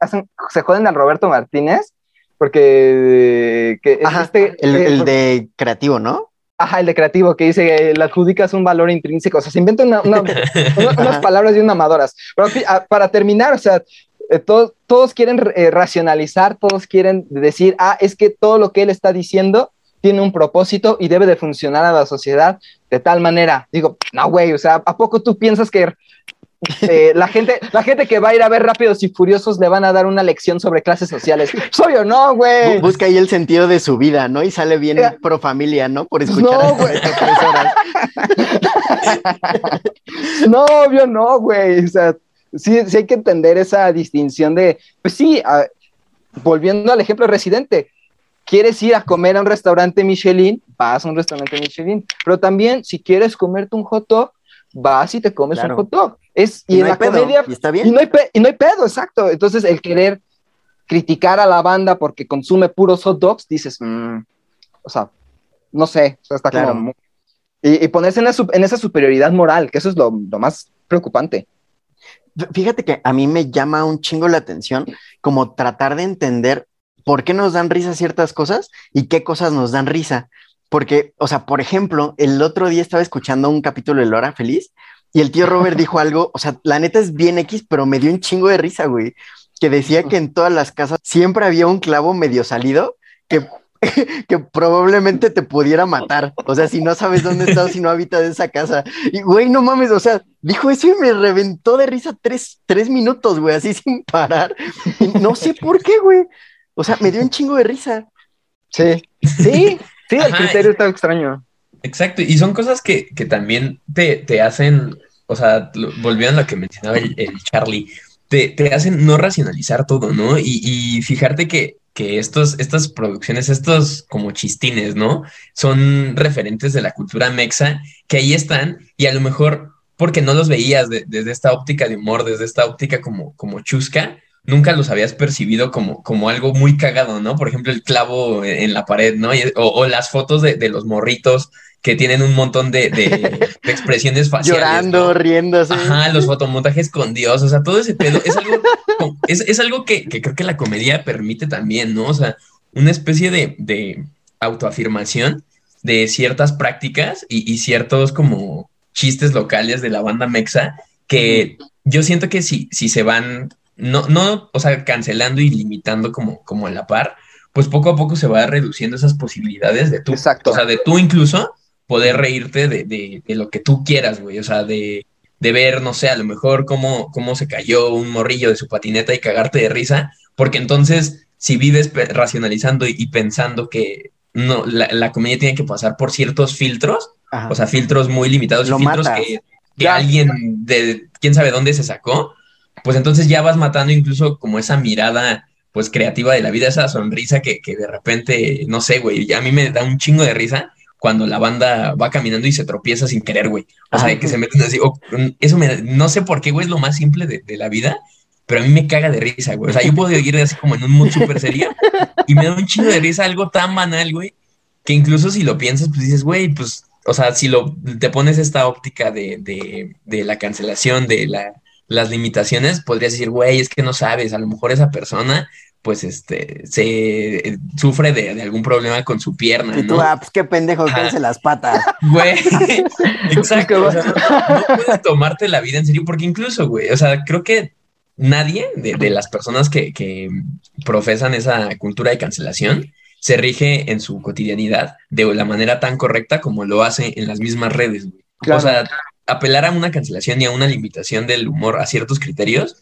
hacen, se joden al Roberto Martínez, porque que este, el, eh, el de creativo, ¿no? Ajá, el de creativo, que dice le adjudicas un valor intrínseco. O sea, se inventa una, [laughs] unas palabras bien amadoras. Pero para terminar, o sea, eh, todos quieren eh, racionalizar, todos quieren decir, ah, es que todo lo que él está diciendo tiene un propósito y debe de funcionar a la sociedad de tal manera. Digo, no, güey, o sea, ¿a poco tú piensas que eh, la, gente, la gente que va a ir a ver Rápidos y Furiosos le van a dar una lección sobre clases sociales? Soy o no, güey. Busca ahí el sentido de su vida, ¿no? Y sale bien pro familia, ¿no? Por escuchar no, güey. [laughs] no, obvio no, güey. O sea, sí, sí hay que entender esa distinción de, pues sí, volviendo al ejemplo residente, quieres ir a comer a un restaurante Michelin, vas a un restaurante Michelin, pero también si quieres comerte un hot dog, vas y te comes un hot dog. Es, y, en la comedia, y, está bien. Y, no hay y no hay pedo, exacto. Entonces, el querer criticar a la banda porque consume puros hot dogs, dices, mm, o sea, no sé, está como... Y, ponerse en, en, esa superioridad moral, que eso es lo, lo más preocupante. Fíjate que a mí me llama un chingo la atención como tratar de entender por qué nos dan risa ciertas cosas y qué cosas nos dan risa. Porque, o sea, por ejemplo, el otro día estaba escuchando un capítulo de Lora Feliz y el tío Robert dijo [laughs] algo, o sea, la neta es bien X, pero me dio un chingo de risa, güey, que decía que en todas las casas siempre había un clavo medio salido que [laughs] que probablemente te pudiera matar. O sea, si no sabes dónde estás, si no [laughs] habitas esa casa. Y, güey, no mames, o sea, dijo eso y me reventó de risa tres, tres minutos, güey, así [laughs] sin parar. no sé por qué, güey. O sea, me dio un chingo de risa. Sí, sí, sí, el criterio está extraño. Exacto, y son cosas que, también te, hacen, o sea, volviendo a lo que mencionaba el, Charlie, te, hacen no racionalizar todo, ¿no? Y, y fijarte que que estos, estas producciones, estos como chistines, ¿no? Son referentes de la cultura mexa, que ahí están y a lo mejor porque no los veías desde esta óptica de humor, desde esta óptica como, como chusca, nunca los habías percibido como, como algo muy cagado, ¿no? Por ejemplo, el clavo en la pared, ¿no? o, las fotos de, de, los morritos que tienen un montón de, [laughs] expresiones faciales. Llorando, riéndose. Ajá, los fotomontajes con Dios, o sea, todo ese pedo es algo, es, algo que, creo que la comedia permite también, ¿no? O sea, una especie de, autoafirmación de ciertas prácticas y, ciertos como chistes locales de la banda mexa que yo siento que si, si se van, no, no, o sea, cancelando y limitando como, como a la par, pues poco a poco se va reduciendo esas posibilidades de tú. Exacto. O sea, de tú incluso poder reírte de, de, de lo que tú quieras, güey. O sea, de, de, ver, no sé, a lo mejor cómo, cómo se cayó un morrillo de su patineta y cagarte de risa, porque entonces, si vives racionalizando y, pensando que no, la, comedia tiene que pasar por ciertos filtros, o sea, filtros muy limitados, filtros que, que alguien de quién sabe dónde se sacó, pues entonces ya vas matando incluso como esa mirada pues creativa de la vida, esa sonrisa que, que de repente, no sé, güey, a mí me da un chingo de risa cuando la banda va caminando y se tropieza sin querer, güey. O sea, que se meten así. eso me, no sé por qué, güey, es lo más simple de, la vida, pero a mí me caga de risa, güey. O sea, yo puedo ir así como en un mood súper serio y me da un chingo de risa algo tan banal, güey, que incluso si lo piensas, pues dices, güey, pues, o sea, si lo, te pones esta óptica de, de, de la cancelación, de la, las limitaciones, podrías decir, güey, es que no sabes, a lo mejor esa persona pues este, se eh, sufre de, algún problema con su pierna. Y tú, ah, pues qué pendejo, cállese las patas. [laughs] Güey, [laughs] exacto. o sea, no, puedes tomarte la vida en serio, porque incluso, güey, o sea, creo que nadie de, las personas que, profesan esa cultura de cancelación se rige en su cotidianidad de la manera tan correcta como lo hace en las mismas redes, güey. O sea, apelar a una cancelación y a una limitación del humor a ciertos criterios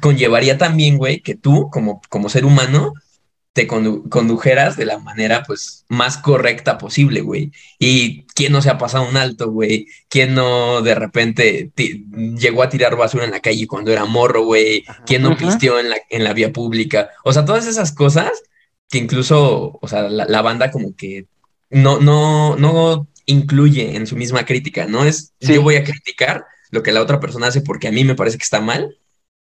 conllevaría también, güey, que tú, como, como ser humano, te condujeras de la manera pues más correcta posible, güey. Y quién no se ha pasado un alto, güey. Quién no de repente llegó a tirar basura en la calle cuando era morro, güey. Quién no pisteó en la, en la vía pública. O sea, todas esas cosas que incluso, o sea, la, banda como que no, no, no incluye en su misma crítica, ¿no? Es yo voy a criticar lo que la otra persona hace porque a mí me parece que está mal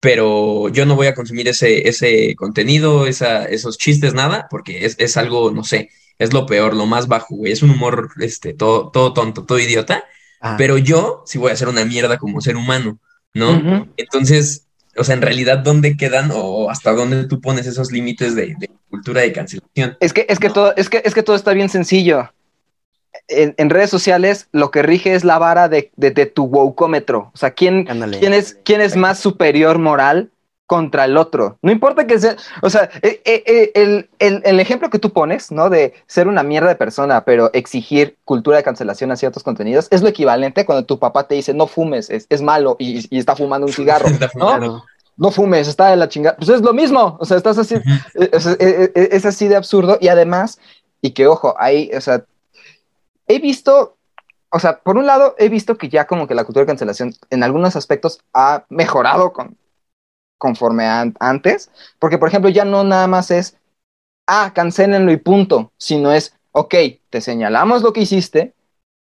pero yo no voy a consumir ese, ese contenido, esa, esos chistes, nada, porque es, es, algo, no sé, es lo peor, lo más bajo, güey. Es un humor este, todo, todo tonto, todo idiota. Ah. Pero yo sí voy a hacer una mierda como ser humano, ¿no? Entonces, o sea, en realidad, ¿dónde quedan o hasta dónde tú pones esos límites de, cultura de cancelación? Es que, es que todo, es que, es que todo está bien sencillo en, redes sociales lo que rige es la vara de, tu wokómetro. O sea, ¿quién, ¿quién, es, quién es más superior moral contra el otro? No importa que sea, o sea, eh, eh, eh, el, ejemplo que tú pones, ¿no? De ser una mierda de persona, pero exigir cultura de cancelación a ciertos contenidos, es lo equivalente cuando tu papá te dice, no fumes, es, malo y, está fumando un [laughs] cigarro, ¿no? no fumes, está de la chingada. Pues es lo mismo, o sea, estás así, es, es, así de absurdo y además, y que ojo, hay, o sea, he visto, o sea, por un lado, he visto que ya como que la cultura de cancelación en algunos aspectos ha mejorado con, conforme antes, porque por ejemplo ya no nada más es, ah, cancelenlo y punto, sino es, ok, te señalamos lo que hiciste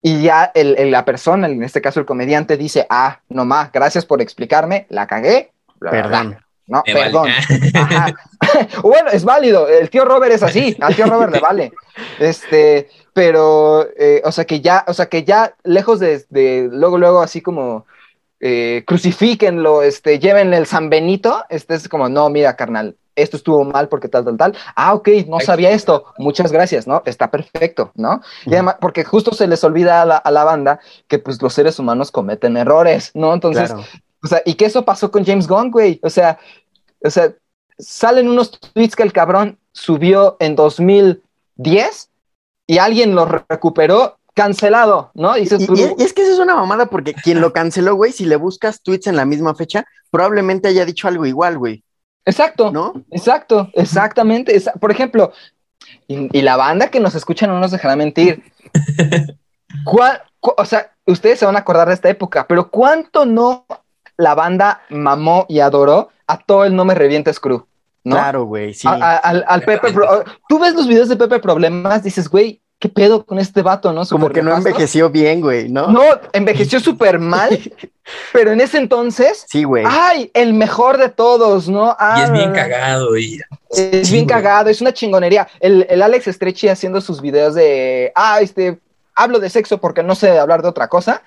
y ya el, la persona, en este caso el comediante, dice, ah, no más, gracias por explicarme, la cagué, perdón. No, perdón. [laughs] bueno, es válido. El tío Robert es así. Al tío Robert le vale. [laughs] Este, pero, eh, o sea que ya, o sea que ya lejos de, luego, luego así como eh, crucifíquenlo, este, lleven el San Benito, este es como, no, mira, carnal, esto estuvo mal porque tal, tal, tal. Ah, ok, no sabía esto. Muchas gracias, ¿no? Está perfecto, ¿no? Y además, porque justo se les olvida a la, banda que pues los seres humanos cometen errores, ¿no? Entonces, o sea, y que eso pasó con James Gunn, güey. O sea, o sea, salen unos tweets que el cabrón subió en 2010 y alguien lo recuperó cancelado, ¿no? Y, es que eso es una mamada porque quien lo canceló, güey, si le buscas tweets en la misma fecha, probablemente haya dicho algo igual, güey. Exacto, ¿no? Exacto, exactamente. por ejemplo, y, la banda que nos escucha no nos dejará mentir. [laughs] o sea, ustedes se van a acordar de esta época, pero ¿cuánto no la banda mamó y adoró a todo el No Me Revientes Crew? ¿No? Claro, güey, sí. al, Pepe, tú ves los videos de Pepe Problemas, dices, güey, ¿qué pedo con este vato, no? Como que no envejeció bien, güey, ¿no? No, envejeció súper mal, [laughs] pero en ese entonces, sí, güey. ¡Ay! El mejor de todos, ¿no? y es bien cagado, y... Es bien cagado, es una chingonería. El, el Alex Stretchy haciendo sus videos de, ah, este, hablo de sexo porque no sé hablar de otra cosa.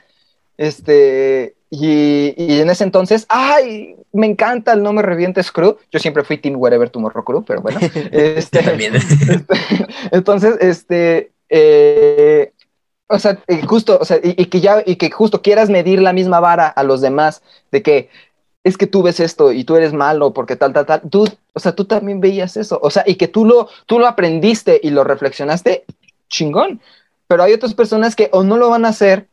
Este, y, en ese entonces, ¡ay! Me encanta el No Me Revientes Crew. Yo siempre fui Team Wherever Tomorrow Crew, pero bueno. [laughs] Este, también. Este, [laughs] entonces, este. Eh, o sea, justo, o sea, y, que ya, y que justo quieras medir la misma vara a los demás, de que es que tú ves esto y tú eres malo porque tal, tal, tal. Tú, o sea, tú también veías eso. O sea, y que tú lo, tú lo aprendiste y lo reflexionaste, chingón. Pero hay otras personas que o no lo van a hacer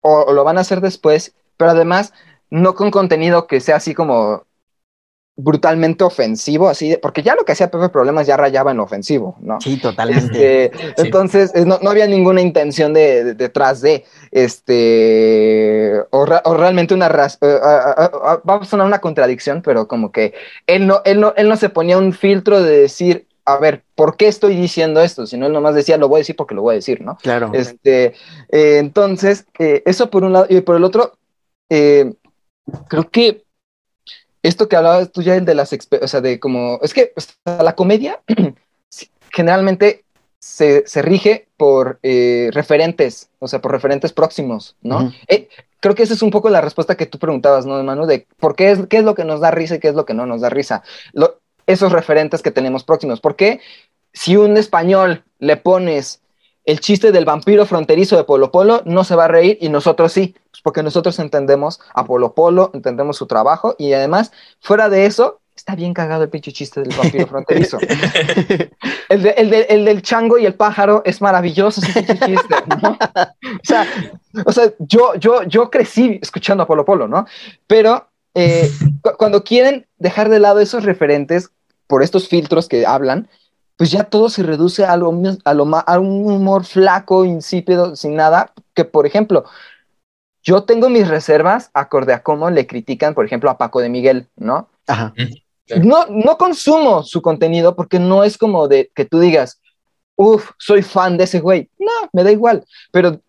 o lo van a hacer después pero además no con contenido que sea así como brutalmente ofensivo, así, porque ya lo que hacía Pepe Problemas ya rayaba en ofensivo, ¿no? Sí, totalmente. Este, entonces, no, había ninguna intención de, detrás de, este, o, realmente una, va a sonar una contradicción, pero como que él no, él no, él no se ponía un filtro de decir, a ver, ¿por qué estoy diciendo esto? Si no, él nomás decía, lo voy a decir porque lo voy a decir, ¿no? Claro. Este, eh, entonces, eh, eso por un lado, y por el otro, eh, creo que esto que hablabas tú ya de las, o sea, de como, es que la comedia [clears throat] generalmente se, rige por eh, referentes, o sea, por referentes próximos, ¿no? Eh, creo que esa es un poco la respuesta que tú preguntabas, ¿no, hermano? De por qué es, qué es lo que nos da risa y qué es lo que no nos da risa. esos referentes que tenemos próximos. ¿Por qué si un español le pones el chiste del vampiro fronterizo de Polo Polo no se va a reír y nosotros sí, pues porque nosotros entendemos a Polo Polo, entendemos su trabajo y además, fuera de eso, está bien cagado el pinche chiste del vampiro fronterizo. [laughs] el, el, del chango y el pájaro es maravilloso ese chiste, ¿no? O sea, yo, yo, yo crecí escuchando a Polo Polo, ¿no? Pero eh, cuando quieren dejar de lado esos referentes por estos filtros que hablan, pues ya todo se reduce a, lo, a, lo, a un humor flaco, insípido, sin nada, que por ejemplo, yo tengo mis reservas acorde a cómo le critican, por ejemplo, a Paco de Miguel, ¿no? Ajá. No, no consumo su contenido porque no es como de que tú digas, uff, soy fan de ese güey. No, me da igual. Pero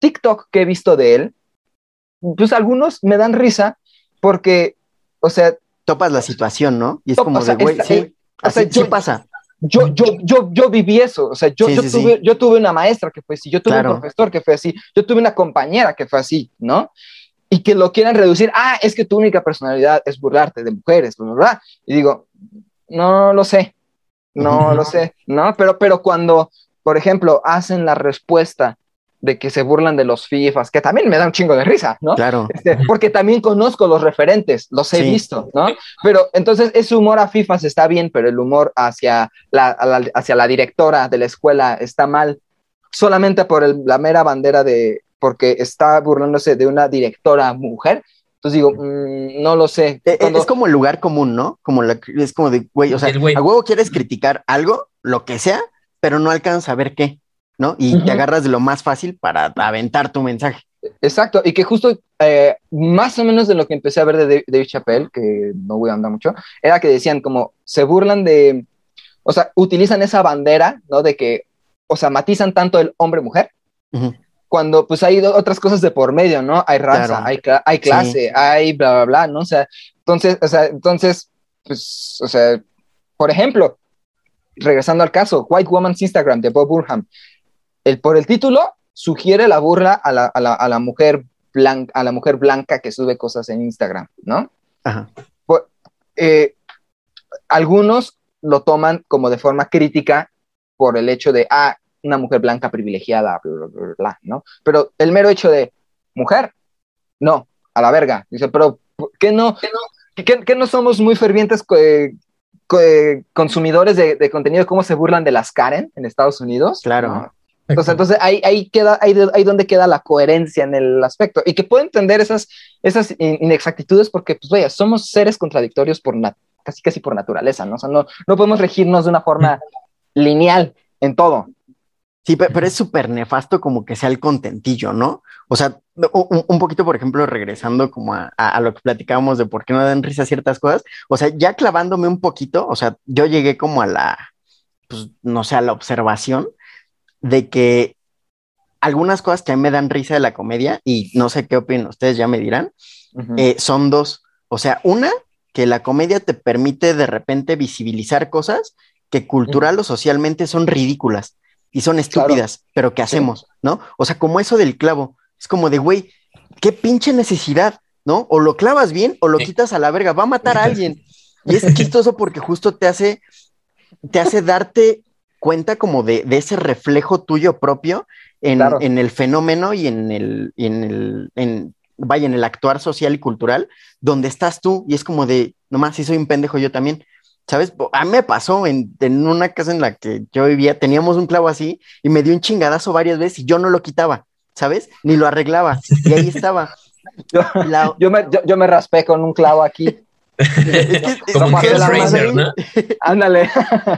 TikTok que he visto de él, pues algunos me dan risa porque, o sea... Topas la situación, ¿no? Y es como de, güey, sí, así, pasa. Yo, yo, yo, yo viví eso, o sea, yo, yo, tuve, yo tuve una maestra que fue así, yo tuve un profesor que fue así, yo tuve una compañera que fue así, ¿no? Y que lo quieran reducir, ah, es que tu única personalidad es burlarte de mujeres, ¿verdad? Y digo, no lo sé, no lo sé, ¿no? Pero, pero cuando, por ejemplo, hacen la respuesta de que se burlan de los FIFAs, que también me da un chingo de risa, ¿no? Claro. [laughs] Este, porque también conozco los referentes, los he visto, ¿no? Pero entonces ese humor a FIFAs está bien, pero el humor hacia la, hacia la directora de la escuela está mal, solamente por la mera bandera de, porque está burlándose de una directora mujer. Entonces digo, mm, no lo sé. E, e, es como el lugar común, ¿no? Como es como de, güey, o sea, a huevo quieres criticar algo, lo que sea, pero no alcanza a ver qué. ¿No? Y te agarras de lo más fácil para aventar tu mensaje. Exacto, y que justo eh, más o menos de lo que empecé a ver de David Chappelle, que no voy a andar mucho, era que decían como se burlan de, o sea, utilizan esa bandera, ¿no? De que, o sea, matizan tanto el hombre-mujer, cuando pues hay otras cosas de por medio, ¿no? Hay raza, hay, hay, clase, hay bla, bla, bla, ¿no? O sea, entonces, o sea, entonces, pues, o sea, por ejemplo, regresando al caso, White Woman's Instagram de Bob Burham, el, por el título sugiere la burla a la, a la, a la mujer blanca, a la mujer blanca que sube cosas en Instagram, ¿no? Ajá. Eh, algunos lo toman como de forma crítica por el hecho de, ah, una mujer blanca privilegiada, bla, bla, bla, ¿no? Pero el mero hecho de, mujer, no, a la verga. Dice, pero, ¿qué no, ¿qué no, no somos muy fervientes eh, eh, consumidores de, de, contenido? ¿Cómo se burlan de las Karen en Estados Unidos? Claro. Entonces, entonces ahí, ahí queda, ahí, ahí donde queda la coherencia en el aspecto. Y que puedo entender esas, esas inexactitudes porque, pues, vaya, somos seres contradictorios por casi casi por naturaleza, ¿no? O sea, no, no podemos regirnos de una forma lineal en todo. Sí, pero, es súper nefasto como que sea el contentillo, ¿no? O sea, un, poquito, por ejemplo, regresando como a, a, lo que platicábamos de por qué no dan risa ciertas cosas, o sea, ya clavándome un poquito, o sea, yo llegué como a la, pues, no sé, a la observación de que algunas cosas que a mí me dan risa de la comedia, y no sé qué opinan ustedes, ya me dirán, eh, son dos. O sea, una, que la comedia te permite de repente visibilizar cosas que cultural o socialmente son ridículas y son estúpidas, pero que hacemos, ¿no? O sea, como eso del clavo, es como de, güey, qué pinche necesidad, ¿no? O lo clavas bien o lo quitas a la verga, va a matar a alguien. Y es chistoso porque justo te hace, te hace darte cuenta como de, ese reflejo tuyo propio en, el fenómeno y en el, en el en, vaya, en el actuar social y cultural, donde estás tú y es como de, nomás, si soy un pendejo yo también. ¿Sabes? A mí me pasó en, una casa en la que yo vivía, teníamos un clavo así y me dio un chingadazo varias veces y yo no lo quitaba, ¿sabes? Ni lo arreglaba. Y ahí estaba. [laughs] yo, me, yo, me raspé con un clavo aquí. [laughs] Como un Hellraiser, ¿no? [laughs] Ándale.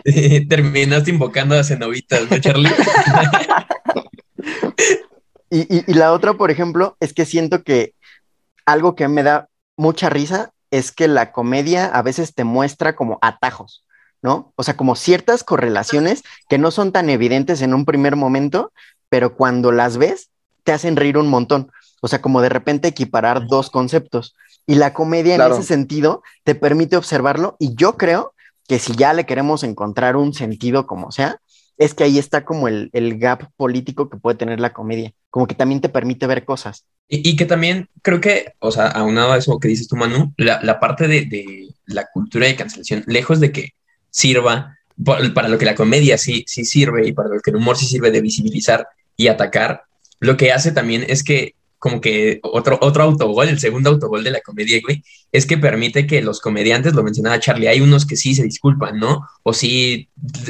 [laughs] terminaste invocando a cenobitas, ¿no, Charlie? y, la otra, por ejemplo, es que siento que algo que me da mucha risa es que la comedia a veces te muestra como atajos, ¿no? O sea, como ciertas correlaciones que no son tan evidentes en un primer momento, pero cuando las ves, te hacen reír un montón. O sea, como de repente equiparar dos conceptos. Y la comedia en ese sentido te permite observarlo y yo creo que si ya le queremos encontrar un sentido como sea, es que ahí está como el, gap político que puede tener la comedia, como que también te permite ver cosas. Y, que también creo que, o sea, aunado a eso que dices tú, Manu, la, parte de, la cultura de cancelación, lejos de que sirva para lo que la comedia sí, sí sirve y para lo que el humor sí sirve de visibilizar y atacar, lo que hace también es que como que otro, otro autogol, el segundo autogol de la comedia, güey, es que permite que los comediantes, lo mencionaba Charlie, hay unos que sí se disculpan, ¿no? O sí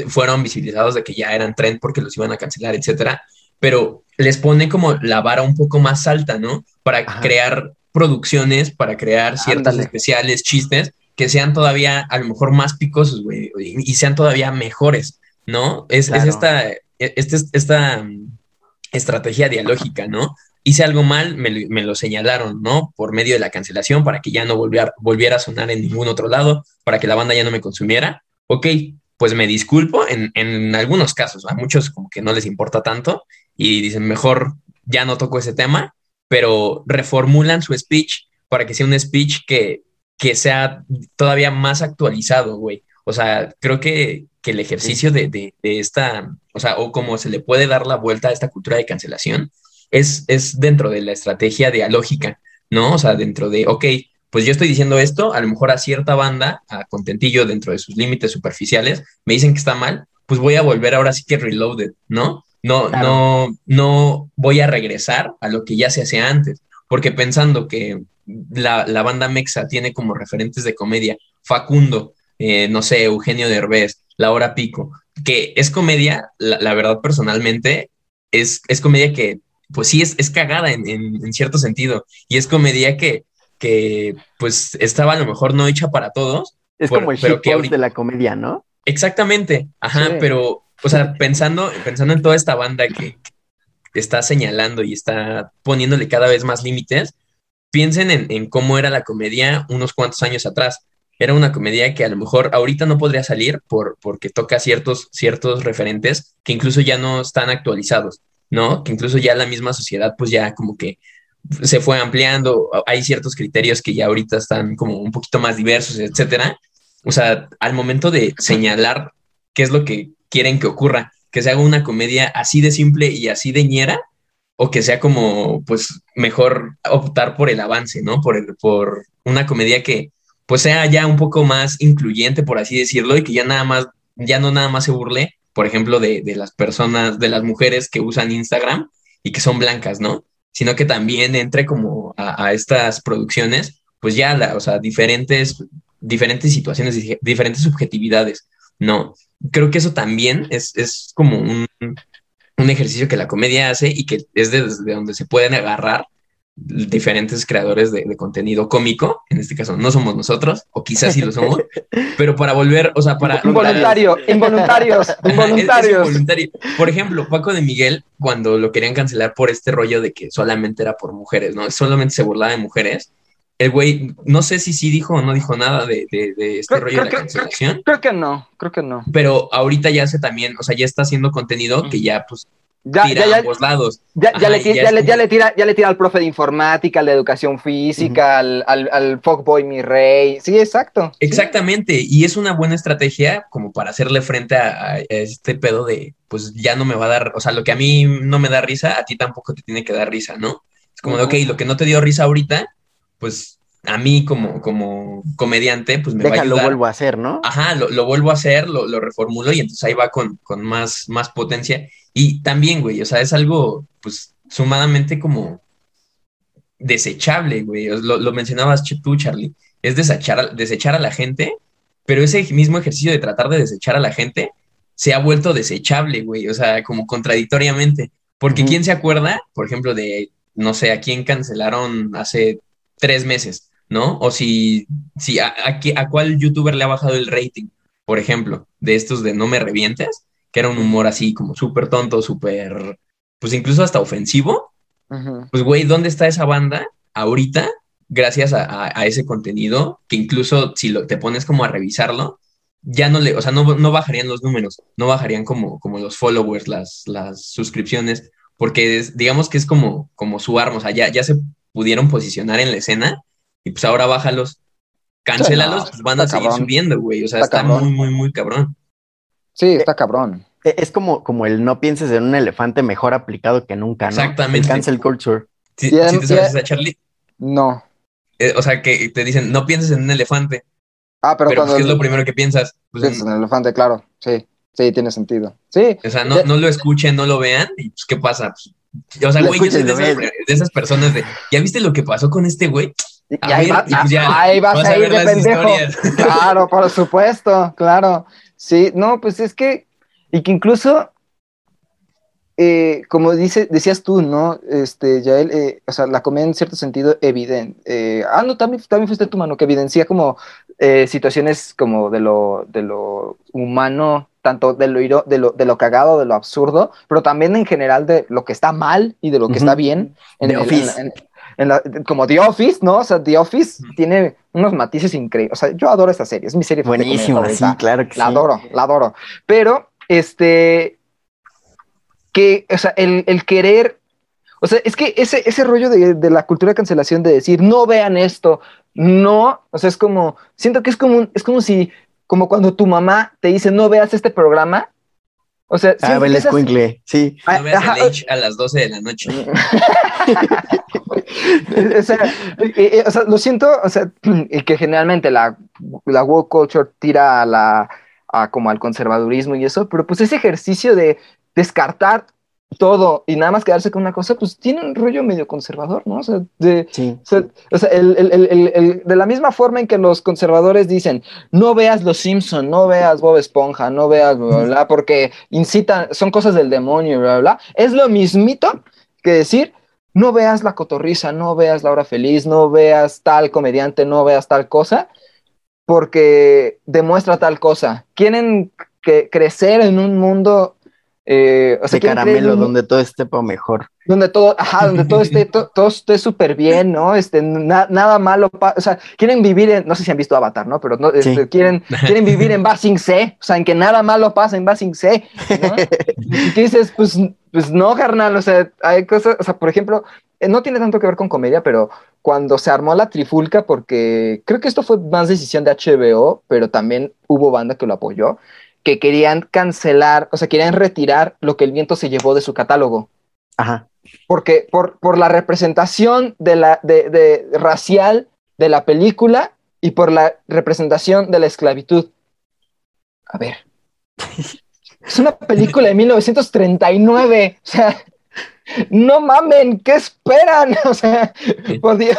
fueron visibilizados de que ya eran trend porque los iban a cancelar, etcétera, pero les pone como la vara un poco más alta, ¿no? Para crear producciones, para crear ciertos especiales, chistes que sean todavía a lo mejor más picosos, güey, y sean todavía mejores, ¿no? Es, es esta, e, este, esta mm, estrategia dialógica, ¿no? Hice algo mal, me, me, lo señalaron, ¿no? Por medio de la cancelación, para que ya no volviera, volviera a sonar en ningún otro lado, para que la banda ya no me consumiera. Ok, pues me disculpo en, en algunos casos, a muchos como que no les importa tanto y dicen, mejor ya no toco ese tema, pero reformulan su speech para que sea un speech que, que sea todavía más actualizado, güey. O sea, creo que, que el ejercicio de, de, de, esta, o sea, o como se le puede dar la vuelta a esta cultura de cancelación, es, es dentro de la estrategia dialógica, ¿no? O sea, dentro de, ok, pues yo estoy diciendo esto, a lo mejor a cierta banda, a contentillo dentro de sus límites superficiales, me dicen que está mal, pues voy a volver ahora sí que reloaded, ¿no? No, no, no voy a regresar a lo que ya se hacía antes, porque pensando que la, la banda Mexa tiene como referentes de comedia Facundo, eh, no sé, Eugenio Derbez, La Hora Pico, que es comedia, la, la verdad personalmente, es, es, comedia que, pues sí, es, es cagada en, en, en, cierto sentido, y es comedia que, que, pues, estaba a lo mejor no hecha para todos. Es por, como el pero que ahorita... de la comedia, ¿no? Exactamente, ajá, sí. pero, o sea, pensando, pensando en toda esta banda que, que está señalando y está poniéndole cada vez más límites, piensen en, en, cómo era la comedia unos cuantos años atrás. Era una comedia que a lo mejor ahorita no podría salir por, porque toca ciertos, ciertos referentes que incluso ya no están actualizados, ¿no? Que incluso ya la misma sociedad pues ya como que se fue ampliando, hay ciertos criterios que ya ahorita están como un poquito más diversos, etcétera. O sea, al momento de señalar qué es lo que quieren que ocurra, que se haga una comedia así de simple y así de ñera, o que sea como, pues, mejor optar por el avance, ¿no? Por, el, por una comedia que, pues, sea ya un poco más incluyente, por así decirlo, y que ya nada más, ya no nada más se burle, por ejemplo, de, de las personas, de las mujeres que usan Instagram y que son blancas, ¿no? Sino que también entre como a, estas producciones, pues ya, la, o sea, diferentes, diferentes situaciones, diferentes subjetividades, ¿no? Creo que eso también es, es como un, un ejercicio que la comedia hace y que es desde donde se pueden agarrar diferentes creadores de, de, contenido cómico, en este caso no somos nosotros, o quizás sí lo somos, [laughs] pero para volver, o sea, para... Involuntario, para, [laughs] involuntarios, involuntarios. Es, es involuntario. Por ejemplo, Paco de Miguel, cuando lo querían cancelar por este rollo de que solamente era por mujeres, ¿no? Solamente se burlaba de mujeres. El güey, no sé si sí dijo o no dijo nada de, de, de este creo, rollo creo de la que, cancelación. Creo, creo, que no, creo que no. Pero ahorita ya hace también, o sea, ya está haciendo contenido mm. que ya, pues, ya, tira ya, a ambos lados. Ya, Ajá, le, ya, le, ya, le, tira, ya le tira al profe de informática, al de educación física, uh -huh. al, al, al fuckboy mi rey. Sí, exacto. Exactamente. Y es una buena estrategia como para hacerle frente a, a, este pedo de, pues ya no me va a dar, o sea, lo que a mí no me da risa, a ti tampoco te tiene que dar risa, ¿no? Es como uh -huh. de, ok, lo que no te dio risa ahorita, pues a mí como, como comediante, pues me Deja, va a ayudar. lo vuelvo a hacer, ¿no? Ajá, lo, lo vuelvo a hacer, lo, lo, reformulo y entonces ahí va con, con más, más potencia. Y también, güey, o sea, es algo, pues, sumadamente como desechable, güey. Lo, lo mencionabas tú, Charlie. Es desechar, desechar a la gente, pero ese mismo ejercicio de tratar de desechar a la gente se ha vuelto desechable, güey. O sea, como contradictoriamente. Porque uh -huh. ¿quién se acuerda, por ejemplo, de, no sé, a quién cancelaron hace tres meses, ¿no? O si, si a, a, a, cuál youtuber le ha bajado el rating, por ejemplo, de estos de No me revientes, que era un humor así como súper tonto, súper, pues incluso hasta ofensivo. Uh -huh. Pues, güey, ¿dónde está esa banda ahorita? Gracias a, a, ese contenido, que incluso si lo, te pones como a revisarlo, ya no le, o sea, no, no bajarían los números, no bajarían como, como los followers, las, las suscripciones, porque es, digamos que es como, como su arma, o sea, ya, ya se pudieron posicionar en la escena y pues ahora bájalos, cancélalos, no, pues van a seguir cabrón. subiendo, güey. O sea, está, está muy, muy, muy cabrón. Sí, está cabrón. Es como, como el no pienses en un elefante mejor aplicado que nunca, ¿no? Exactamente. El cancel culture. ¿Sí, yeah, ¿sí te sabes yeah. esa, Charlie? No. Eh, o sea, que te dicen, no pienses en un elefante. Ah, pero, pero pues, ¿qué es lo primero que piensas? Pues piensas en el elefante, claro. Sí, sí, tiene sentido. Sí. O sea, no, no lo escuchen, no lo vean, y pues, ¿qué pasa? Pues, o sea, güey, yo soy de esas, de esas, personas de, ¿ya viste lo que pasó con este güey? Y ahí, va, y pues ya, ahí vas, a ir de pendejo. [laughs] [laughs] Claro, por supuesto, claro. Sí, no, pues es que, y que incluso, eh, como dice, decías tú, ¿no? Este, ya él, eh, o sea, la comedia en cierto sentido evidente. Eh, ah, no, también, también fuiste tu mano, que evidencia como eh, situaciones como de lo, de lo humano, tanto de lo, de, lo, de lo cagado, de lo absurdo, pero también en general de lo que está mal y de lo que está bien. En, como The Office, ¿no? O sea, The Office tiene unos matices increíbles. O sea, yo adoro esta serie, es mi serie Buenísima, sí, claro que La adoro, la adoro. Pero, este, que, o sea, el, el querer o sea, es que ese, ese rollo de, de, la cultura de cancelación de decir, no vean esto, no, o sea, es como, siento que es como, es como si, como cuando tu mamá te dice, no veas este programa. O sea, ah, el escuincle, sí. No veas el a las 12 de la noche. [laughs] o, sea, eh, eh, o, sea, lo siento, o sea, [clears throat] que generalmente la, la woke culture tira a la, a como al conservadurismo y eso, pero pues ese ejercicio de descartar todo y nada más quedarse con una cosa, pues tiene un rollo medio conservador, ¿no? O sea, de, o sea, el, el, el, de la misma forma en que los conservadores dicen, no veas Los Simpson, no veas Bob Esponja, no veas bla, bla, bla, porque incitan, son cosas del demonio, bla, bla, es lo mismito que decir, no veas La Cotorriza, no veas La Hora Feliz, no veas tal comediante, no veas tal cosa, porque demuestra tal cosa. Quieren que crecer en un mundo eh, o sea, de caramelo, donde todo esté para mejor. Donde todo, ajá, donde todo esté, [laughs] todo esté súper bien, ¿no? Este, nada malo, o sea, quieren vivir en, no sé si han visto Avatar, ¿no? Pero no, este, quieren, quieren vivir en Basing C, o sea, en que nada malo pasa en Basing C, ¿no? [laughs] y dices, pues, pues no, carnal, o sea, hay cosas, o sea, por ejemplo, eh, no tiene tanto que ver con comedia, pero cuando se armó la trifulca, porque creo que esto fue más decisión de HBO, pero también hubo banda que lo apoyó que querían cancelar, o sea, querían retirar lo que el viento se llevó de su catálogo. Ajá. Porque por, por la representación de la, de, de, racial de la película y por la representación de la esclavitud. A ver. [laughs] Es una película de 1939. O sea, no mamen, ¿qué esperan? [laughs] O sea, por Dios.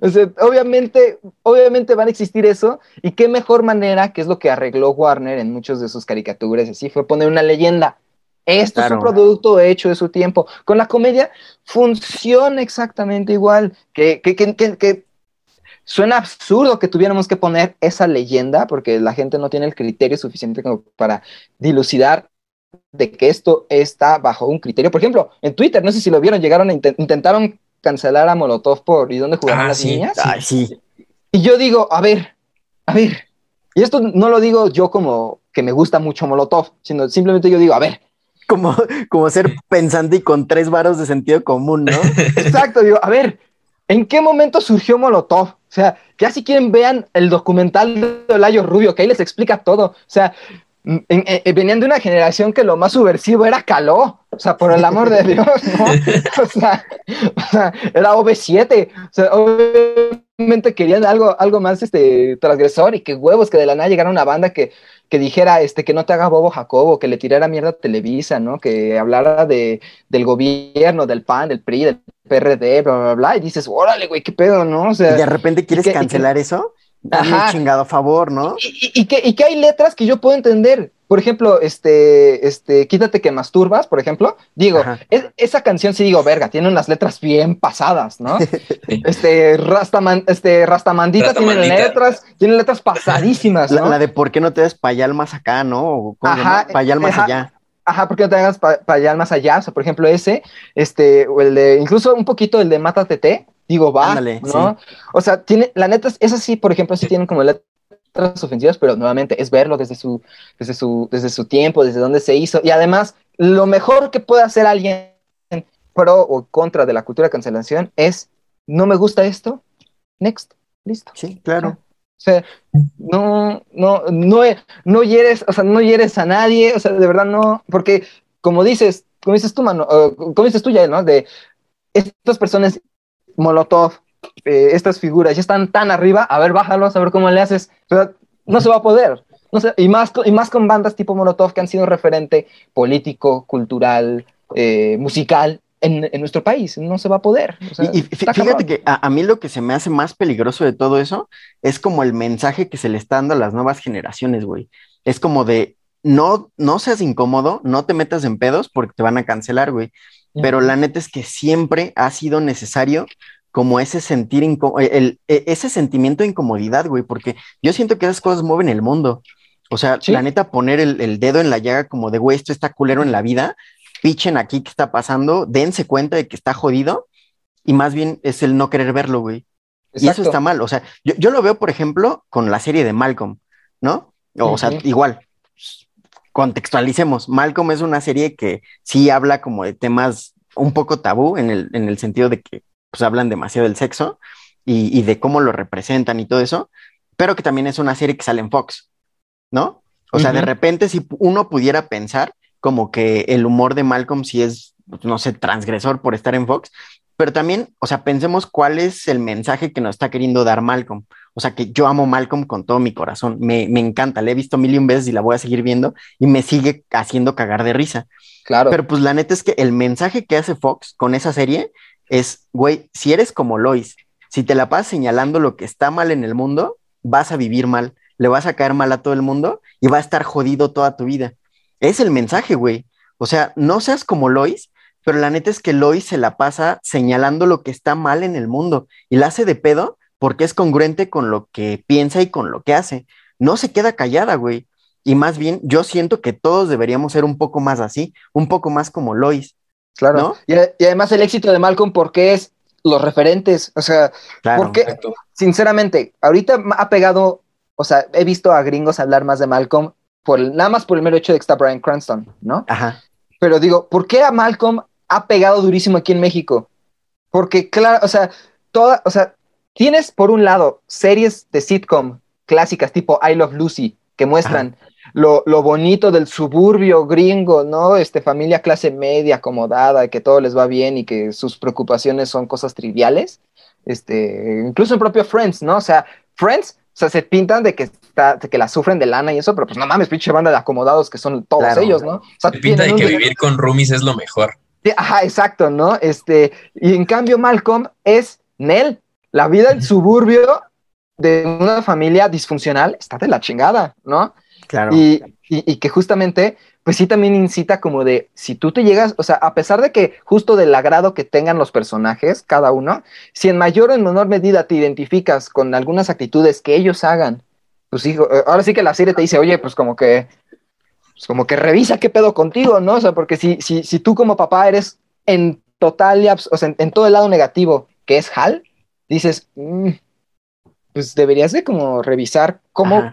O sea, obviamente, obviamente van a existir eso. Y qué mejor manera, que es lo que arregló Warner en muchos de sus caricaturas, así, fue poner una leyenda. Esto es un producto hecho de su tiempo. Con la comedia funciona exactamente igual. Que, que, que, que, suena absurdo que tuviéramos que poner esa leyenda porque la gente no tiene el criterio suficiente como para dilucidar de que esto está bajo un criterio. Por ejemplo, en Twitter, no sé si lo vieron, llegaron a intentaron cancelar a Molotov por ¿y dónde jugaron ah, las niñas? sí. Y yo digo, a ver, a ver, y esto no lo digo yo como que me gusta mucho Molotov, sino simplemente yo digo, a ver. Como, como ser pensante y con tres varos de sentido común, ¿no? [laughs] Exacto, digo, a ver, ¿en qué momento surgió Molotov? O sea, ya si quieren vean el documental de Olayo Rubio, que ahí les explica todo. O sea, eh, venían de una generación que lo más subversivo era caló, o sea, por el amor de Dios, ¿no? [laughs] O sea, era OV7, o sea, obviamente querían algo, algo más este, transgresor y que huevos que de la nada llegara una banda que, que dijera este, que no te haga bobo Jacobo, que le tirara mierda a Televisa, ¿no? Que hablara de, del gobierno, del PAN, del PRI, del PRD, bla, bla, bla, y dices, órale, güey, qué pedo, ¿no? O sea, y de repente quieres cancelar eso. Ajá. chingado a favor, ¿no? Y, y, que, y, que, hay letras que yo puedo entender. Por ejemplo, este, este, quítate que masturbas, por ejemplo. Digo, esa canción sí digo, verga, tiene unas letras bien pasadas, ¿no? [laughs] este, Rastaman, este, Rastamandita tiene letras, tiene letras pasadísimas, ¿no? La, de por qué no te des payal más acá, ¿no? Ajá, payal más allá. Ajá, porque no te hagas payal más allá. O sea, por ejemplo, ese, este, o el de, incluso un poquito el de Mátate, digo, va, ¿no? O sea, tiene, la neta, esas sí, por ejemplo, sí tienen como letras ofensivas, pero nuevamente es verlo desde su, desde su, desde su tiempo, desde dónde se hizo, y además, lo mejor que puede hacer alguien pro o contra de la cultura de cancelación es, no me gusta esto, next, listo. Sí, claro. O sea, no, no, no, no hieres, o sea, no hieres a nadie, o sea, de verdad no, porque como dices, como dices tú, mano, como dices tú ya, ¿no? De estas personas Molotov, eh, estas figuras ya están tan arriba, a ver, bájalos, a ver cómo le haces. no se va a poder. No y, más, y más con bandas tipo Molotov que han sido referente político, cultural, eh, musical en, en, nuestro país. No se va a poder. y, fíjate que a, a, mí lo que se me hace más peligroso de todo eso es como el mensaje que se le está dando a las nuevas generaciones, güey. Es como de, no, no seas incómodo, no te metas en pedos porque te van a cancelar, güey. Pero la neta es que siempre ha sido necesario como ese sentir, el, e, ese sentimiento de incomodidad, güey, porque yo siento que esas cosas mueven el mundo. O sea, la neta, poner el, dedo en la llaga como de, güey, esto está culero en la vida, pichen aquí qué está pasando, dense cuenta de que está jodido y más bien es el no querer verlo, güey. Y eso está mal. O sea, yo, lo veo, por ejemplo, con la serie de Malcolm, ¿no? O, sea, igual, contextualicemos. Malcolm es una serie que sí habla como de temas un poco tabú en el, en el sentido de que pues, hablan demasiado del sexo y, de cómo lo representan y todo eso, pero que también es una serie que sale en Fox, ¿no? O sea, de repente si uno pudiera pensar como que el humor de Malcolm sí es, no sé, transgresor por estar en Fox, pero también, o sea, pensemos cuál es el mensaje que nos está queriendo dar Malcolm. O sea, que yo amo Malcolm con todo mi corazón. Me, me encanta, le he visto mil y un veces y la voy a seguir viendo y me sigue haciendo cagar de risa. Claro. Pero pues la neta es que el mensaje que hace Fox con esa serie es, güey, si eres como Lois, si te la pasas señalando lo que está mal en el mundo, vas a vivir mal, le vas a caer mal a todo el mundo y va a estar jodido toda tu vida. Es el mensaje, güey. O sea, no seas como Lois, pero la neta es que Lois se la pasa señalando lo que está mal en el mundo y la hace de pedo porque es congruente con lo que piensa y con lo que hace. No se queda callada, güey. Y más bien, yo siento que todos deberíamos ser un poco más así, un poco más como Lois. Claro. Y, además el éxito de Malcolm, porque es los referentes. O sea, porque, sinceramente, ahorita ha pegado, o sea, he visto a gringos hablar más de Malcolm, por, nada más por el mero hecho de que está Brian Cranston, ¿no? Ajá. Pero digo, ¿por qué a Malcolm ha pegado durísimo aquí en México? Porque, claro, o sea, toda, o sea, tienes por un lado series de sitcom clásicas tipo I Love Lucy que muestran lo, bonito del suburbio gringo, ¿no? Este, familia clase media, acomodada, que todo les va bien y que sus preocupaciones son cosas triviales. Este, incluso en propio Friends, ¿no? O sea, Friends, o sea, se pintan de que, está, que la sufren de lana y eso, pero pues no mames, pinche banda de acomodados que son todos ellos, ¿no? O sea, se pinta de que vivir con roomies es lo mejor. Ajá, exacto, ¿no? Este, y en cambio Malcolm es Nell, la vida en suburbio de una familia disfuncional está de la chingada, ¿no? Claro. Y, que justamente, pues sí también incita como de, si tú te llegas, o sea, a pesar de que justo del agrado que tengan los personajes, cada uno, si en mayor o en menor medida te identificas con algunas actitudes que ellos hagan, pues hijo, eh, ahora sí que la serie te dice, oye, pues como que, pues como que revisa qué pedo contigo, ¿no? O sea, porque si, si, si tú como papá eres en total, o sea, en, todo el lado negativo, que es Hal, dices, mm, pues deberías de como revisar cómo,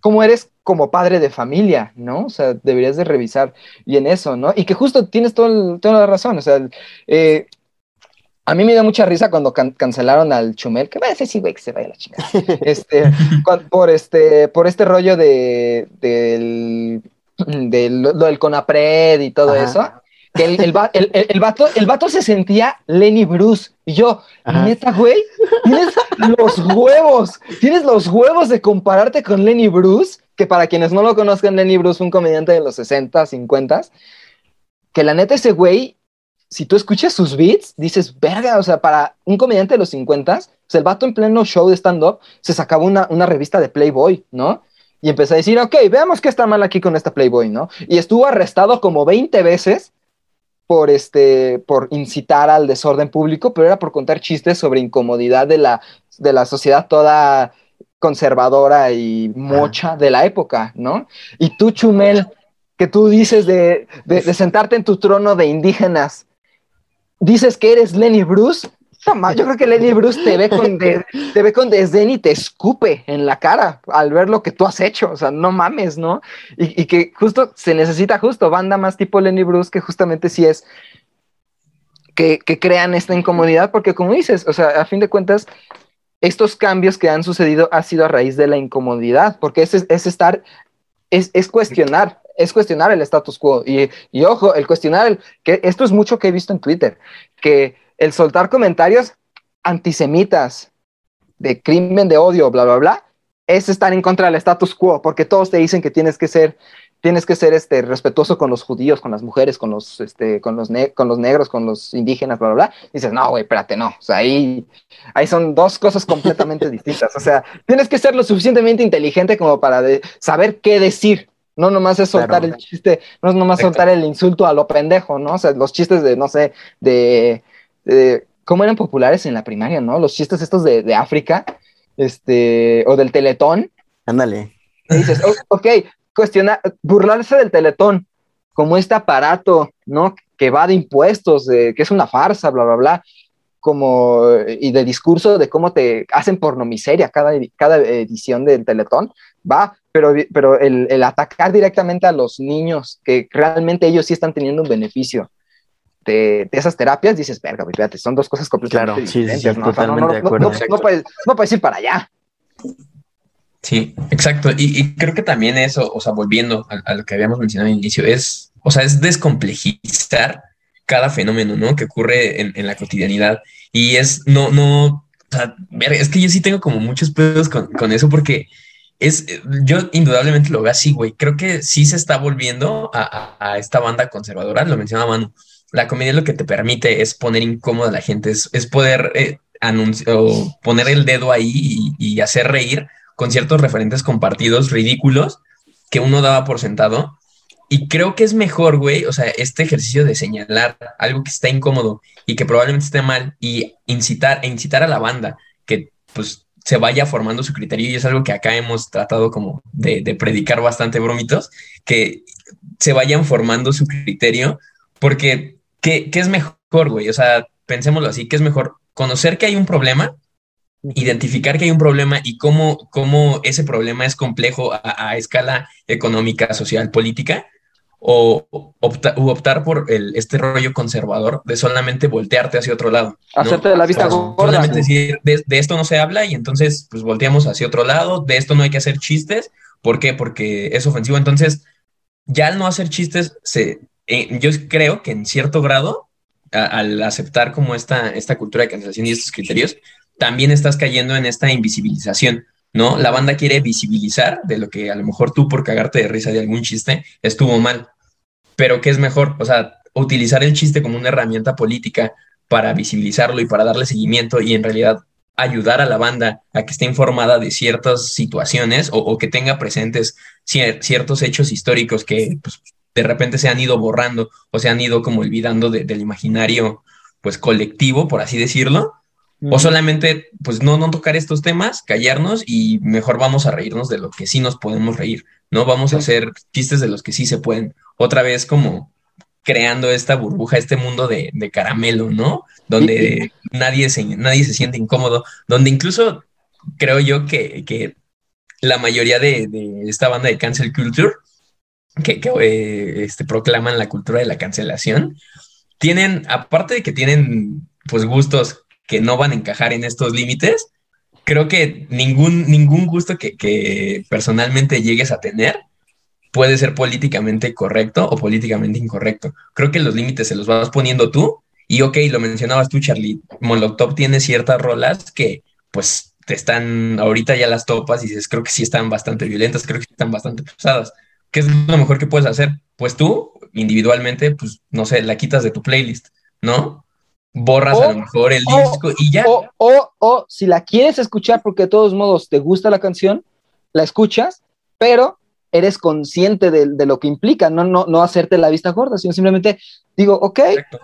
cómo, eres como padre de familia, ¿no? O sea, deberías de revisar bien eso, ¿no? Y que justo tienes todo toda la razón, o sea, eh, a mí me dio mucha risa cuando cancelaron al Chumel, que va a decir, sí, güey, que se vaya la chingada. [laughs] este, por este, por este rollo de, del, del, lo del Conapred y todo eso que el, el, el, vato, el vato se sentía Lenny Bruce. Y yo, neta, güey, tienes los huevos, tienes los huevos de compararte con Lenny Bruce, que para quienes no lo conozcan, Lenny Bruce fue un comediante de los 60, 50, que la neta ese güey, si tú escuchas sus beats, dices, verga, o sea, para un comediante de los 50, o sea, el vato en pleno show de stand-up se sacaba una, una revista de Playboy, ¿no? Y empezó a decir, ok, veamos qué está mal aquí con esta Playboy, ¿no? Y estuvo arrestado como 20 veces por, este, por incitar al desorden público, pero era por contar chistes sobre incomodidad de la, de la sociedad toda conservadora y mocha de la época, ¿no? Y tú, Chumel, que tú dices de, de, de sentarte en tu trono de indígenas, dices que eres Lenny Bruce, yo creo que Lenny Bruce te ve, con te ve con desdén y te escupe en la cara al ver lo que tú has hecho. O sea, no mames, ¿no? Y, que justo se necesita justo banda más tipo Lenny Bruce que justamente sí es que, crean esta incomodidad, porque como dices, o sea, a fin de cuentas, estos cambios que han sucedido ha sido a raíz de la incomodidad, porque es, es estar, es, es cuestionar, es cuestionar el status quo. Y, y ojo, el cuestionar, el, que esto es mucho que he visto en Twitter, que el soltar comentarios antisemitas de crimen de odio, bla, bla, bla, es estar en contra del status quo, porque todos te dicen que tienes que ser, tienes que ser este, respetuoso con los judíos, con las mujeres, con los, este, con los, con los negros, con los indígenas, bla, bla, bla. dices, no, güey, espérate, no. O sea, ahí, ahí son dos cosas completamente [laughs] distintas. O sea, tienes que ser lo suficientemente inteligente como para saber qué decir. No nomás es soltar el chiste, no es nomás soltar el insulto a lo pendejo, ¿no? O sea, los chistes de, no sé, de cómo eran populares en la primaria, ¿no? Los chistes estos de, de África, este, o del Teletón. Ándale. dices, ok, cuestiona, burlarse del Teletón como este aparato, ¿no? Que va de impuestos, que es una farsa, bla, bla, bla, como, y de discurso de cómo te hacen pornomiseria cada, cada edición del Teletón, va, pero, pero el, el, atacar directamente a los niños, que realmente ellos sí están teniendo un beneficio de, de esas terapias, dices, verga, fíjate, son dos cosas completamente claro, diferentes. Sí, sí, ¿no? totalmente no, de acuerdo. No, puedes, no puedes ir para allá. Sí, exacto. Y, y, creo que también eso, o sea, volviendo a, a, lo que habíamos mencionado al inicio, es, o sea, es descomplejizar cada fenómeno, ¿no? Que ocurre en, en la cotidianidad. Y es, no, no, o sea, ver, es que yo sí tengo como muchos pedos con, con eso porque es, yo indudablemente lo veo así, güey. Creo que sí se está volviendo a, a, a, esta banda conservadora, lo mencionaba Manu. La comedia lo que te permite es poner incómoda a la gente, es, es poder eh, anunciar poner el dedo ahí y, y hacer reír con ciertos referentes compartidos ridículos que uno daba por sentado. Y creo que es mejor, güey, o sea, este ejercicio de señalar algo que está incómodo y que probablemente esté mal y incitar, e incitar a la banda que pues se vaya formando su criterio y es algo que acá hemos tratado como de, de predicar bastante bromitos, que se vayan formando su criterio, porque ¿qué, qué es mejor, güey? O sea, pensémoslo así, ¿qué es mejor? Conocer que hay un problema identificar que hay un problema y cómo, cómo ese problema es complejo a, a escala económica, social, política, o opta, u optar por el, este rollo conservador de solamente voltearte hacia otro lado. Hacerte ¿no? de la vista o sea, gorda. Solamente decir, de, de, esto no se habla y entonces pues volteamos hacia otro lado, de esto no hay que hacer chistes. ¿Por qué? Porque es ofensivo. Entonces, ya al no hacer chistes, se, eh, yo creo que en cierto grado, al aceptar como esta, esta cultura de cancelación y estos criterios, también estás cayendo en esta invisibilización, ¿no? La banda quiere visibilizar de lo que a lo mejor tú por cagarte de risa de algún chiste estuvo mal, pero ¿qué es mejor? O sea, utilizar el chiste como una herramienta política para visibilizarlo y para darle seguimiento y en realidad ayudar a la banda a que esté informada de ciertas situaciones o, que tenga presentes cier ciertos hechos históricos que pues, de repente se han ido borrando o se han ido como olvidando de, del imaginario pues colectivo, por así decirlo, o solamente, pues no, no tocar estos temas, callarnos y mejor vamos a reírnos de lo que sí nos podemos reír, ¿no? Vamos a hacer chistes de los que sí se pueden. Otra vez como creando esta burbuja, este mundo de, de caramelo, ¿no? Donde nadie se, nadie se siente incómodo, donde incluso creo yo que, que la mayoría de, de, esta banda de cancel culture, que, que eh, este, proclaman la cultura de la cancelación, tienen, aparte de que tienen pues gustos que no van a encajar en estos límites, creo que ningún, ningún gusto que, personalmente llegues a tener puede ser políticamente correcto o políticamente incorrecto. Creo que los límites se los vas poniendo tú y ok, lo mencionabas tú, Charlie, Molotov tiene ciertas rolas que pues te están, ahorita ya las topas y dices, creo que sí están bastante violentas, creo que están bastante pesadas. ¿Qué es lo mejor que puedes hacer? Pues tú, individualmente, pues no sé, la quitas de tu playlist, ¿no? borras o, a lo mejor el o, disco y ya. O, o, o, si la quieres escuchar porque de todos modos te gusta la canción, la escuchas, pero eres consciente de, de lo que implica, no, no, no hacerte la vista gorda, sino simplemente digo, ok, Exacto.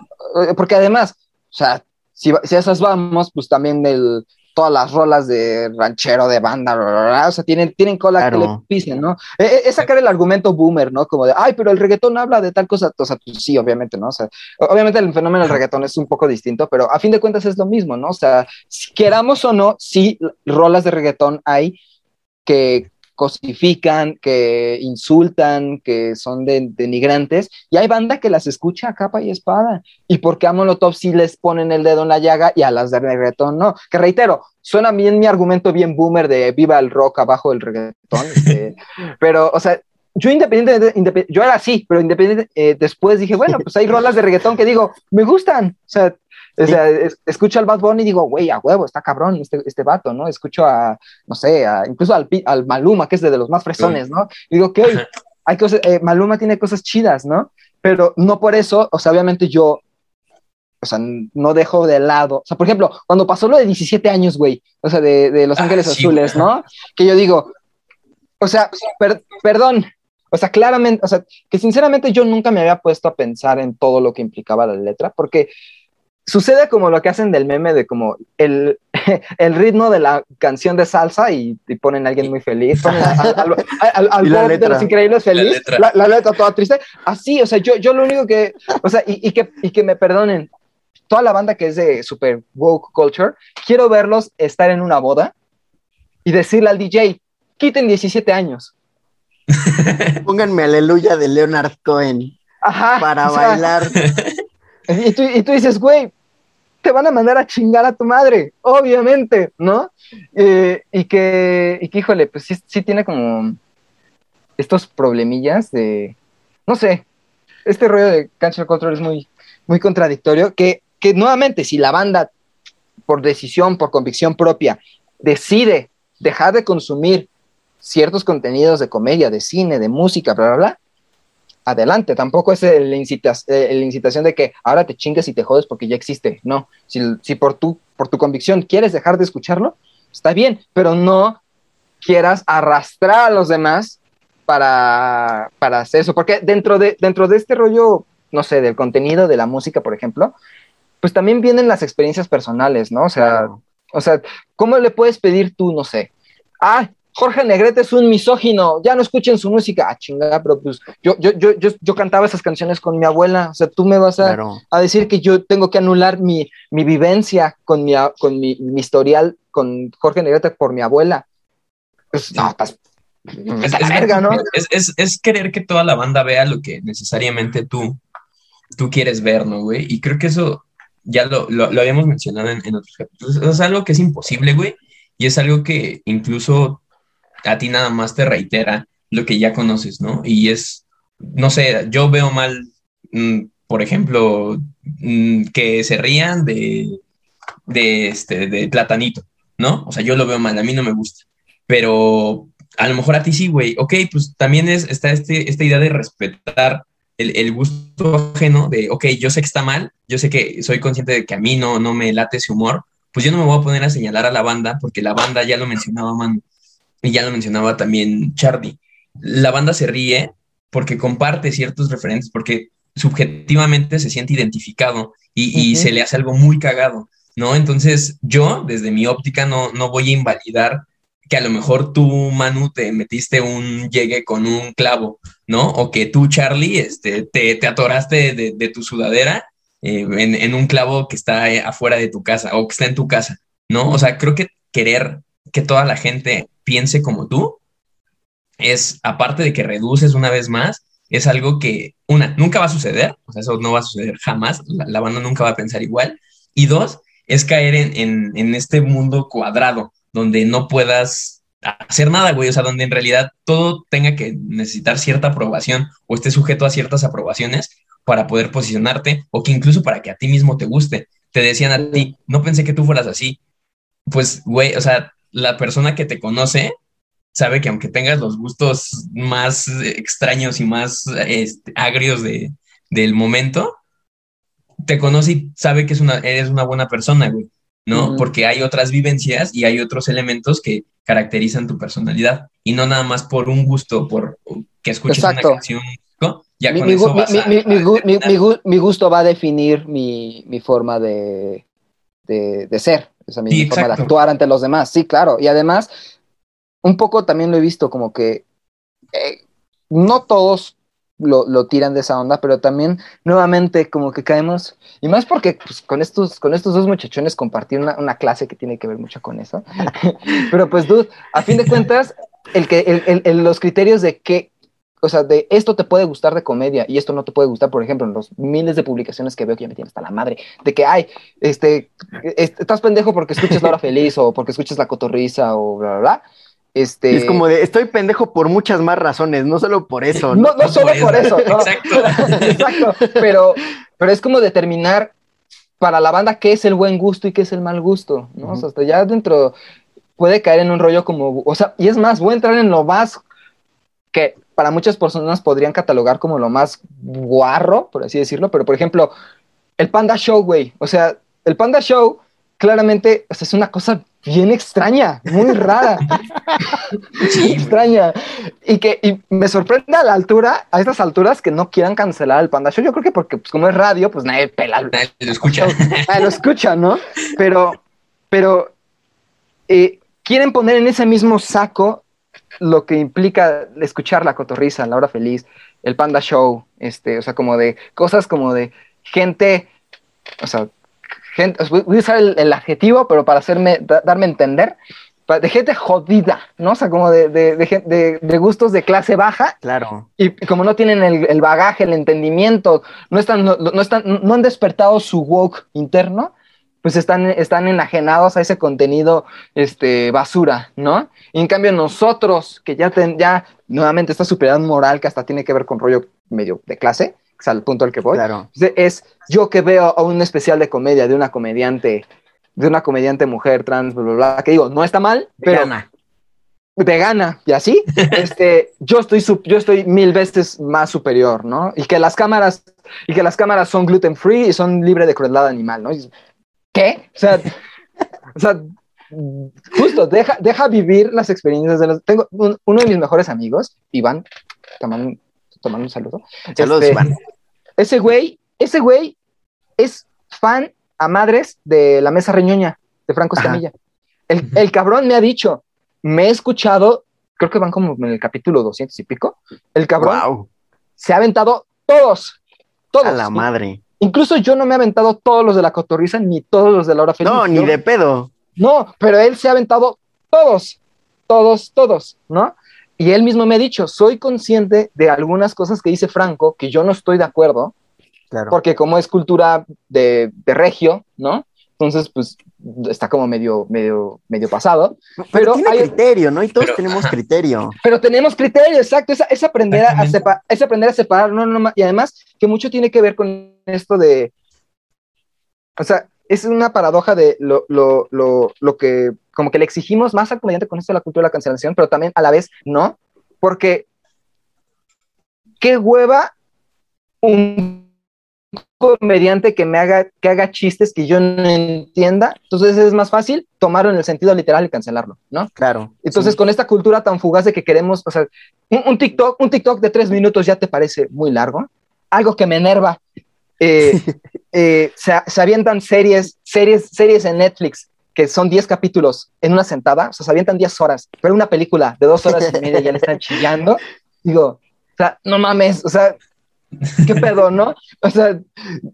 porque además, o sea, si, si esas vamos, pues también el, todas las rolas de ranchero, de banda, bla, bla, bla, o sea, tienen, tienen cola claro. que le pisen, ¿no? Es, es sacar el argumento boomer, ¿no? Como de, ay, pero el reggaetón habla de tal cosa, o sea, pues sí, obviamente, ¿no? O sea, obviamente el fenómeno del reggaetón es un poco distinto, pero a fin de cuentas es lo mismo, ¿no? O sea, si queramos o no, sí, rolas de reggaetón hay que cosifican, que insultan, que son de, denigrantes, y hay banda que las escucha a capa y espada. ¿Y porque a Molotov sí les ponen el dedo en la llaga y a las de reggaetón no? Que reitero, suena bien mi argumento bien boomer de viva el rock abajo del reggaetón, eh, [laughs] pero, o sea, yo independiente, independ yo era así, pero independiente, eh, después dije, bueno, pues hay rolas de reggaetón que digo, me gustan, o sea, o sea, es, escucho al Bad Bunny y digo, güey, a huevo, está cabrón este, este vato, ¿no? Escucho a, no sé, a, incluso al, al, Maluma, que es de, los más fresones, ¿no? Y digo, ok, hay cosas, eh, Maluma tiene cosas chidas, ¿no? Pero no por eso, o sea, obviamente yo, o sea, no dejo de lado, o sea, por ejemplo, cuando pasó lo de 17 años, güey, o sea, de, de Los Ángeles ah, sí, Azules, ¿no? Que yo digo, o sea, per, perdón, o sea, claramente, o sea, que sinceramente yo nunca me había puesto a pensar en todo lo que implicaba la letra, porque sucede como lo que hacen del meme de como el, [laughs] el ritmo de la canción de salsa y, ponen a alguien muy feliz, ponen al, al, [laughs] de los increíbles feliz, la letra. toda triste. Así, o sea, yo, yo lo único que, o sea, y, y, que, y que me perdonen, toda la banda que es de super woke culture, quiero verlos estar en una boda y decirle al DJ, quiten 17 años. [laughs] Pónganme aleluya de Leonard Cohen Ajá, para bailar. Y tú, y tú dices, güey, te van a mandar a chingar a tu madre, obviamente, ¿no? Eh, y, que, y que, híjole, pues sí, sí tiene como estos problemillas de, no sé, este rollo de cancel control es muy, muy contradictorio, que, que nuevamente, si la banda, por decisión, por convicción propia, decide dejar de consumir ciertos contenidos de comedia, de cine, de música, bla, bla, bla, adelante. Tampoco es la incitación de que ahora te chingues y te jodes porque ya existe. No, si, si por, tu, por tu convicción quieres dejar de escucharlo, está bien, pero no quieras arrastrar a los demás para, para hacer eso. Porque dentro de, dentro de este rollo, no sé, del contenido de la música, por ejemplo, pues también vienen las experiencias personales, ¿no? O sea, o sea, ¿cómo le puedes pedir tú, no sé? Ah, Jorge Negrete es un misógino, ya no escuchen su música. Ah, chingada, pero pues yo, yo, yo, yo, yo cantaba esas canciones con mi abuela. O sea, tú me vas a, a decir que yo tengo que anular mi, mi vivencia con, mi, con mi, mi, historial con Jorge Negrete por mi abuela. Pues no, estás. Es, es, verga, ¿no? Es, es, querer que toda la banda vea lo que necesariamente tú, tú quieres ver, ¿no, güey? Y creo que eso ya lo, lo, lo habíamos mencionado en, en otros capítulos. Es algo que es imposible, güey. Y es algo que incluso a ti nada más te reitera lo que ya conoces, ¿no? Y es, no sé, yo veo mal, mm, por ejemplo, mm, que se rían de, de, este, de platanito, ¿no? O sea, yo lo veo mal, a mí no me gusta, pero a lo mejor a ti sí, güey. Ok, pues también es, está este, esta idea de respetar el, gusto ajeno de, ok, yo sé que está mal, yo sé que soy consciente de que a mí no, no me late ese humor, pues yo no me voy a poner a señalar a la banda, porque la banda ya lo mencionaba, man, y ya lo mencionaba también Charlie, la banda se ríe porque comparte ciertos referentes, porque subjetivamente se siente identificado y, se le hace algo muy cagado, ¿no? Entonces yo, desde mi óptica, no, no voy a invalidar que a lo mejor tú, Manu, te metiste un llegue con un clavo, ¿no? O que tú, Charlie, este, te, te atoraste de, tu sudadera eh, en, en, un clavo que está afuera de tu casa o que está en tu casa, ¿no? O sea, creo que querer que toda la gente piense como tú, es, aparte de que reduces una vez más, es algo que, una, nunca va a suceder, o sea, eso no va a suceder jamás, la, banda nunca va a pensar igual, y dos, es caer en, este mundo cuadrado, donde no puedas hacer nada, güey, o sea, donde en realidad todo tenga que necesitar cierta aprobación o esté sujeto a ciertas aprobaciones para poder posicionarte o que incluso para que a ti mismo te guste. Te decían a ti, no pensé que tú fueras así. Pues, güey, o sea, la persona que te conoce sabe que aunque tengas los gustos más extraños y más este, agrios de, del momento, te conoce y sabe que es una, eres una buena persona, güey, ¿no? Porque hay otras vivencias y hay otros elementos que caracterizan tu personalidad y no nada más por un gusto, por que escuches una canción. Ya mi, mi, mi, gusto va a definir mi, forma de, de ser. Esa mi forma de actuar ante los demás. Sí, claro. Y además, un poco también lo he visto como que eh, no todos lo, tiran de esa onda, pero también nuevamente como que caemos, y más porque pues, con, estos, con estos dos muchachones compartí una, una, clase que tiene que ver mucho con eso, [laughs] pero pues dude, a fin de [laughs] cuentas, el que, el, los criterios de qué, o sea, de esto te puede gustar de comedia y esto no te puede gustar, por ejemplo, en los miles de publicaciones que veo que ya me tienen hasta la madre, de que, ay, este, estás pendejo porque escuchas La Hora Feliz o porque escuchas La Cotorriza o bla, bla, bla. Este... Es como de, estoy pendejo por muchas más razones, no solo por eso. No, no, solo por eso. Exacto. [laughs] Exacto. Pero, pero es como determinar para la banda qué es el buen gusto y qué es el mal gusto, ¿no? O sea, hasta ya dentro puede caer en un rollo como, o sea, y es más, voy a entrar en lo más que para muchas personas podrían catalogar como lo más guarro, por así decirlo, pero por ejemplo, el Panda Show, güey, o sea, el Panda Show claramente es una cosa bien extraña, muy rara, [laughs] [laughs] extraña. Y que y me sorprende a la altura, a estas alturas, que no quieran cancelar el Panda Show. Yo creo que porque, pues, como es radio, pues nadie pela. Nadie lo escucha. [laughs] Nadie lo escucha, ¿no? Pero, pero eh, quieren poner en ese mismo saco lo que implica escuchar la cotorriza, la hora feliz, el Panda Show, este, o sea, como de cosas como de gente, o sea, gente, voy a usar el, adjetivo, pero para hacerme, darme a entender, de gente jodida, ¿no? O sea, como de, de, de, gustos de clase baja. Claro. Y como no tienen el, bagaje, el entendimiento, no, están, no, están, no han despertado su woke interno, pues están, están enajenados a ese contenido este, basura, ¿no? Y en cambio nosotros, que ya, ya nuevamente esta superioridad moral que hasta tiene que ver con rollo medio de clase, que es al punto al que voy, claro. es yo que veo a un especial de comedia de una comediante, de una comediante mujer trans, bla, bla, bla, que digo, no está mal, pero... Vegana. Vegana, y así, [laughs] este, yo estoy, yo estoy mil veces más superior, ¿no? Y que las cámaras, y que las cámaras son gluten free y son libres de crueldad animal, ¿no? ¿Qué? O sea, o sea justo, deja, deja vivir las experiencias de los... Tengo uno de mis mejores amigos, Iván, tomando, tomando un saludo. Saludos, este, Iván. Ese güey, ese güey es fan a madres de la mesa reñoña de Franco Escamilla. El, el, cabrón me ha dicho, me he escuchado, creo que van como en el capítulo 200 y pico, el cabrón se ha aventado todos, todos. A la madre. Incluso yo no me he aventado todos los de la cotorriza ni todos los de la hora feliz. No, ni de pedo. No, pero él se ha aventado todos, todos, todos, ¿no? Y él mismo me ha dicho, soy consciente de algunas cosas que dice Franco que yo no estoy de acuerdo, claro. porque como es cultura de, de regio, ¿no? Entonces, pues está como medio, medio, medio pasado. Pero, tiene hay... criterio, ¿no? Y todos tenemos criterio. Pero tenemos criterio, exacto. Es, aprender, a es aprender a separar, no, no, y además que mucho tiene que ver con esto de. O sea, es una paradoja de lo, lo, lo, lo que, como que le exigimos más al comediante con esto de la cultura de la cancelación, pero también a la vez no, porque qué hueva un comediante que me haga, que haga chistes que yo no entienda, entonces es más fácil tomarlo en el sentido literal y cancelarlo, ¿no? Claro. Entonces, con esta cultura tan fugaz de que queremos, o sea, un, TikTok, un TikTok de tres minutos ya te parece muy largo, algo que me enerva. Eh, [laughs] eh, se, avientan series, series, series en Netflix que son 10 capítulos en una sentada, o sea, se avientan 10 horas, pero una película de dos horas y media ya le están chillando. Digo, o sea, no mames, o sea, ¿Qué pedo, no? O sea,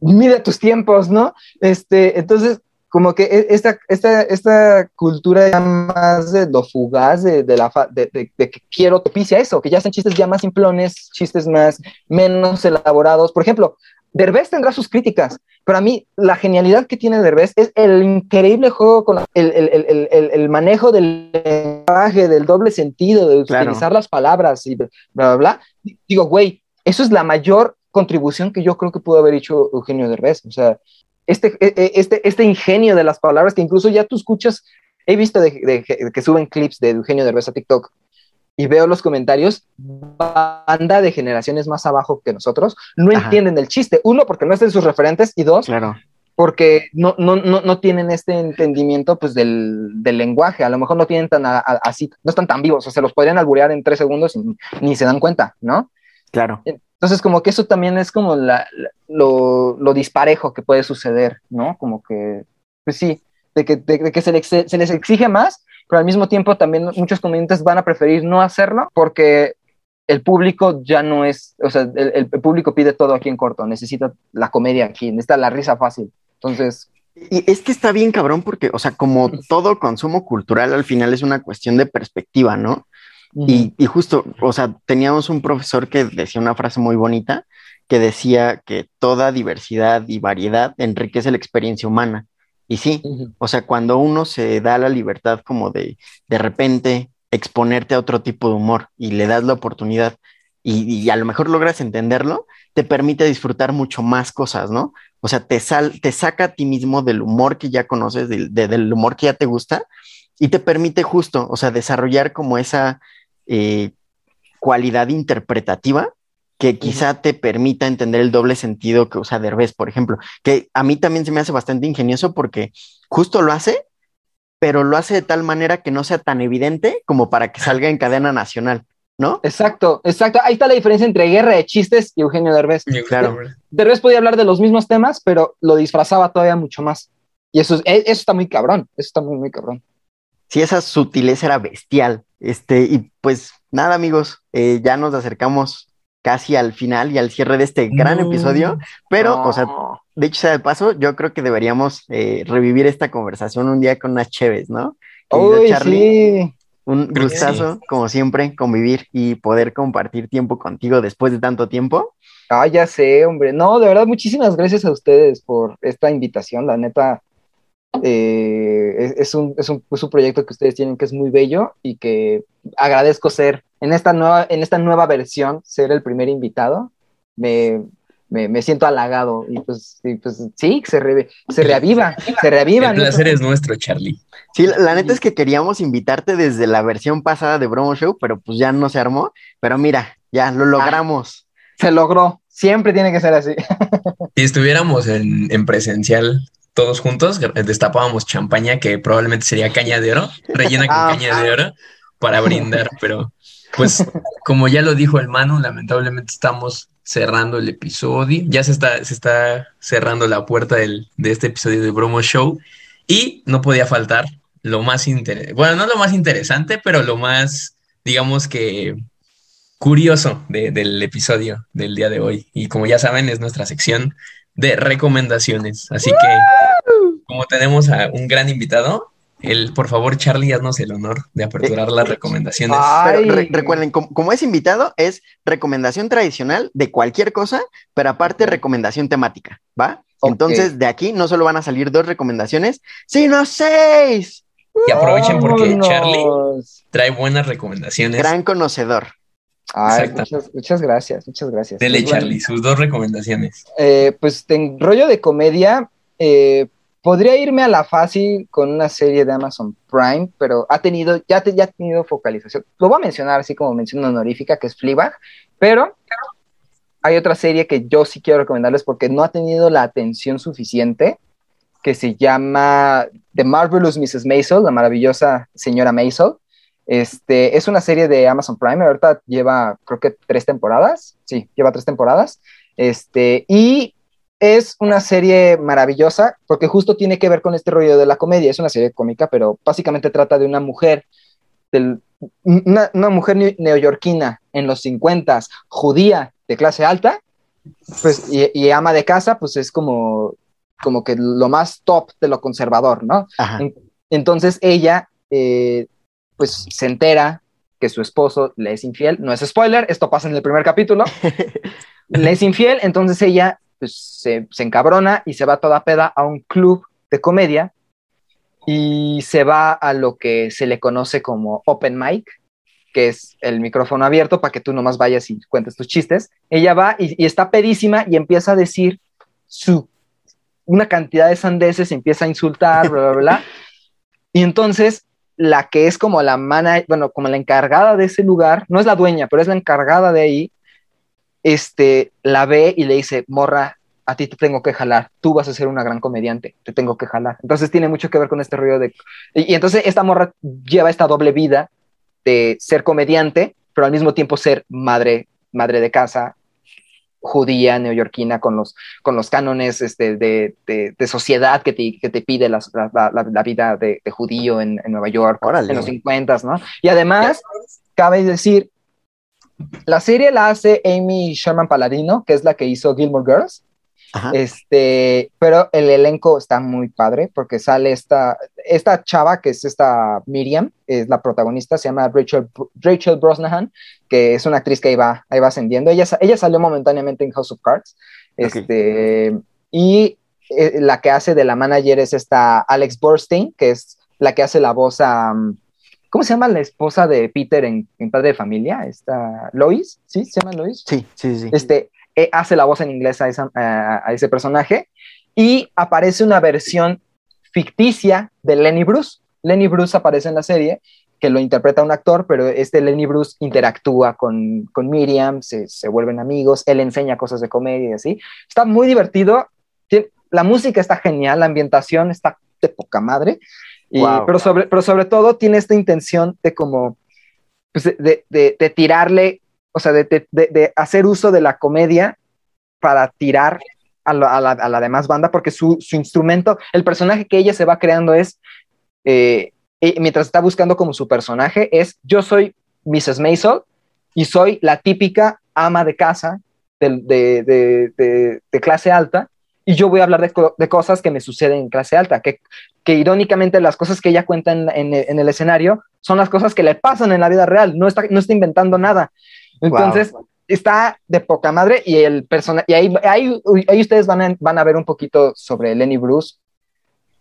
mide tus tiempos, ¿no? Este, entonces, como que e, esta, esta, esta cultura más de lo fugaz, de, de la de, de, que quiero propicia eso, que ya sean chistes ya más simplones, chistes más, menos elaborados. Por ejemplo, Derbez tendrá sus críticas, pero a mí la genialidad que tiene Derbez es el increíble juego con el, el, el, el, manejo del lenguaje, del doble sentido, de utilizar las palabras y bla, bla, bla. Digo, güey, eso es la mayor contribución que yo creo que pudo haber hecho Eugenio Derbez. O sea, este, e, e, este, este ingenio de las palabras que incluso ya tú escuchas, he visto de, que suben clips de Eugenio Derbez a TikTok y veo los comentarios, banda de generaciones más abajo que nosotros no entienden el chiste. Uno, porque no están sus referentes y dos, claro. porque no, no, no, no, tienen este entendimiento pues, del, del, lenguaje. A lo mejor no tienen tan así, no están tan vivos, o sea, se los podrían alburear en tres segundos y ni se dan cuenta, ¿no? Claro. Entonces, como que eso también es como la, lo, lo, disparejo que puede suceder, ¿no? Como que, pues sí, de que, de, que se, les, se, les, exige más, pero al mismo tiempo también muchos comediantes van a preferir no hacerlo porque el público ya no es, o sea, el, el, público pide todo aquí en corto, necesita la comedia aquí, necesita la risa fácil. Entonces, y es que está bien cabrón porque, o sea, como todo consumo cultural al final es una cuestión de perspectiva, ¿no? Y, justo, o sea, teníamos un profesor que decía una frase muy bonita, que decía que toda diversidad y variedad enriquece la experiencia humana. Y sí, o sea, cuando uno se da la libertad como de de repente exponerte a otro tipo de humor y le das la oportunidad y, a lo mejor logras entenderlo, te permite disfrutar mucho más cosas, ¿no? O sea, te, sal, te saca a ti mismo del humor que ya conoces, del humor que ya te gusta y te permite justo, o sea, desarrollar como esa, eh, cualidad interpretativa que quizá te permita entender el doble sentido que usa Derbez, por ejemplo, que a mí también se me hace bastante ingenioso porque justo lo hace pero lo hace de tal manera que no sea tan evidente como para que salga en cadena nacional, ¿no? Exacto, exacto. Ahí está la diferencia entre Guerra de Chistes y Eugenio Derbez. Claro. Derbez podía hablar de los mismos temas, pero lo disfrazaba todavía mucho más. Y eso, es- eso está muy cabrón, eso está muy, muy cabrón. Sí, esa sutileza era bestial. Este, y pues nada, amigos, eh, ya nos acercamos casi al final y al cierre de este gran No. episodio, pero, o sea, de hecho sea de paso, yo creo que deberíamos eh, revivir esta conversación un día con unas cheves, ¿no? Querido Uy, Charlie, sí. un gustazo, como siempre, convivir y poder compartir tiempo contigo después de tanto tiempo. Ah, ya sé, hombre. No, de verdad, muchísimas gracias a ustedes por esta invitación. La neta, eh, es, un, es, un, es un proyecto que ustedes tienen que es muy bello y que agradezco ser en esta nueva, en esta nueva versión, ser el primer invitado. Me, me, me siento halagado y pues, y pues sí, se, re- se reaviva, se reaviva. El ¿no? placer es nuestro, Charlie. Sí, la, la neta es que queríamos invitarte desde la versión pasada de Bromo Show, pero pues ya no se armó. Pero mira, ya lo logramos. Se logró. Siempre tiene que ser así. [laughs] Si estuviéramos en, en presencial todos juntos, destapábamos champaña que probablemente sería caña de oro, rellena con Ah. caña de oro para brindar, pero pues como ya lo dijo el Manu, lamentablemente estamos cerrando el episodio, ya se está, se está cerrando la puerta del- de este episodio de Bromo Show y no podía faltar lo más interesante, bueno, no lo más interesante, pero lo más, digamos que curioso de- del episodio del día de hoy. Y como ya saben, es nuestra sección de recomendaciones. Así que, como tenemos a un gran invitado, el, por favor, Charlie, haznos el honor de aperturar las recomendaciones. Ay. Pero re- recuerden, como, como es invitado, es recomendación tradicional de cualquier cosa, pero aparte recomendación temática, ¿va? Entonces, de aquí no solo van a salir dos recomendaciones, sino seis. Y aprovechen porque Vámonos. Charlie trae buenas recomendaciones. Gran conocedor. Ay, Exacto. muchas, muchas gracias, muchas gracias. Dele, Pues, bueno, Charlie, sus dos recomendaciones. eh, pues en rollo de comedia, eh, podría irme a la fácil con una serie de Amazon Prime, pero ha tenido, ya, te- ya ha tenido focalización. Lo voy a mencionar así como mención honorífica, que es Fleabag, pero hay otra serie que yo sí quiero recomendarles porque no ha tenido la atención suficiente, que se llama The Marvelous Mrs. Maisel, la maravillosa señora Maisel. Este, es una serie de Amazon Prime, ahorita lleva creo que tres temporadas, sí, lleva tres temporadas, este, y es una serie maravillosa porque justo tiene que ver con este rollo de la comedia, es una serie cómica, pero básicamente trata de una mujer, del, una, una mujer ne- neoyorquina en los 50, judía de clase alta, pues, y, y ama de casa, pues es como, como que lo más top de lo conservador, ¿no? Entonces ella, eh, pues se entera que su esposo le es infiel. No es spoiler, esto pasa en el primer capítulo. [laughs] le es infiel, entonces ella pues, se, encabrona y se va toda peda a un club de comedia y se va a lo que se le conoce como open mic, que es el micrófono abierto para que tú nomás vayas y cuentes tus chistes. Ella va y, y está pedísima y empieza a decir su una cantidad de sandeces, empieza a insultar, bla, bla, bla. Y entonces la que es como la mana, bueno, como la encargada de ese lugar, no es la dueña, pero es la encargada de ahí, este, la ve y le dice, morra, a ti te tengo que jalar, tú vas a ser una gran comediante, te tengo que jalar. Entonces tiene mucho que ver con este rollo de... Y, y entonces esta morra lleva esta doble vida de ser comediante, pero al mismo tiempo ser madre, madre de casa, judía, neoyorquina, con los, con los cánones este, de, de, de, sociedad que te, que te pide la, la, la, la vida de, de, judío en, en Nueva York Órale. en los 50, ¿no? Y además, cabe decir, la serie la hace Amy Sherman Paladino, que es la que hizo Gilmore Girls. Ajá. Este, pero el elenco está muy padre porque sale esta, esta chava que es esta Miriam, es la protagonista, se llama Rachel, Rachel Brosnahan, que es una actriz que ahí va, ahí va ascendiendo. Ella, ella salió momentáneamente en House of Cards. Este, okay. Y eh, la que hace de la manager es esta Alex Borstein, que es la que hace la voz a. Um, ¿Cómo se llama la esposa de Peter en, en Padre de Familia? Esta Lois, ¿sí? ¿Se llama Lois? Sí, sí, sí. Este, eh, hace la voz en inglés a, esa, a, a, ese personaje y aparece una versión ficticia de Lenny Bruce. Lenny Bruce aparece en la serie, que lo interpreta un actor, pero este Lenny Bruce interactúa con, con Miriam, se, se, vuelven amigos, él enseña cosas de comedia y así. Está muy divertido, la música está genial, la ambientación está de poca madre. Pero, sobre, pero sobre todo tiene esta intención de como, pues de, de, de, tirarle, o sea, de, hacer uso de la comedia para tirar a, la, a la, demás banda, porque su, su, instrumento, el personaje que ella se va creando es, eh, mientras está buscando como su personaje, es yo soy Mrs. Maisel y soy la típica ama de casa de, de, clase alta y yo voy a hablar de, cosas que me suceden en clase alta, que, que irónicamente las cosas que ella cuenta en, en, el escenario son las cosas que le pasan en la vida real, no está, no está inventando nada. Entonces, está de poca madre y el personaje, y ahí, ahí, ahí, ustedes van a, van a ver un poquito sobre Lenny Bruce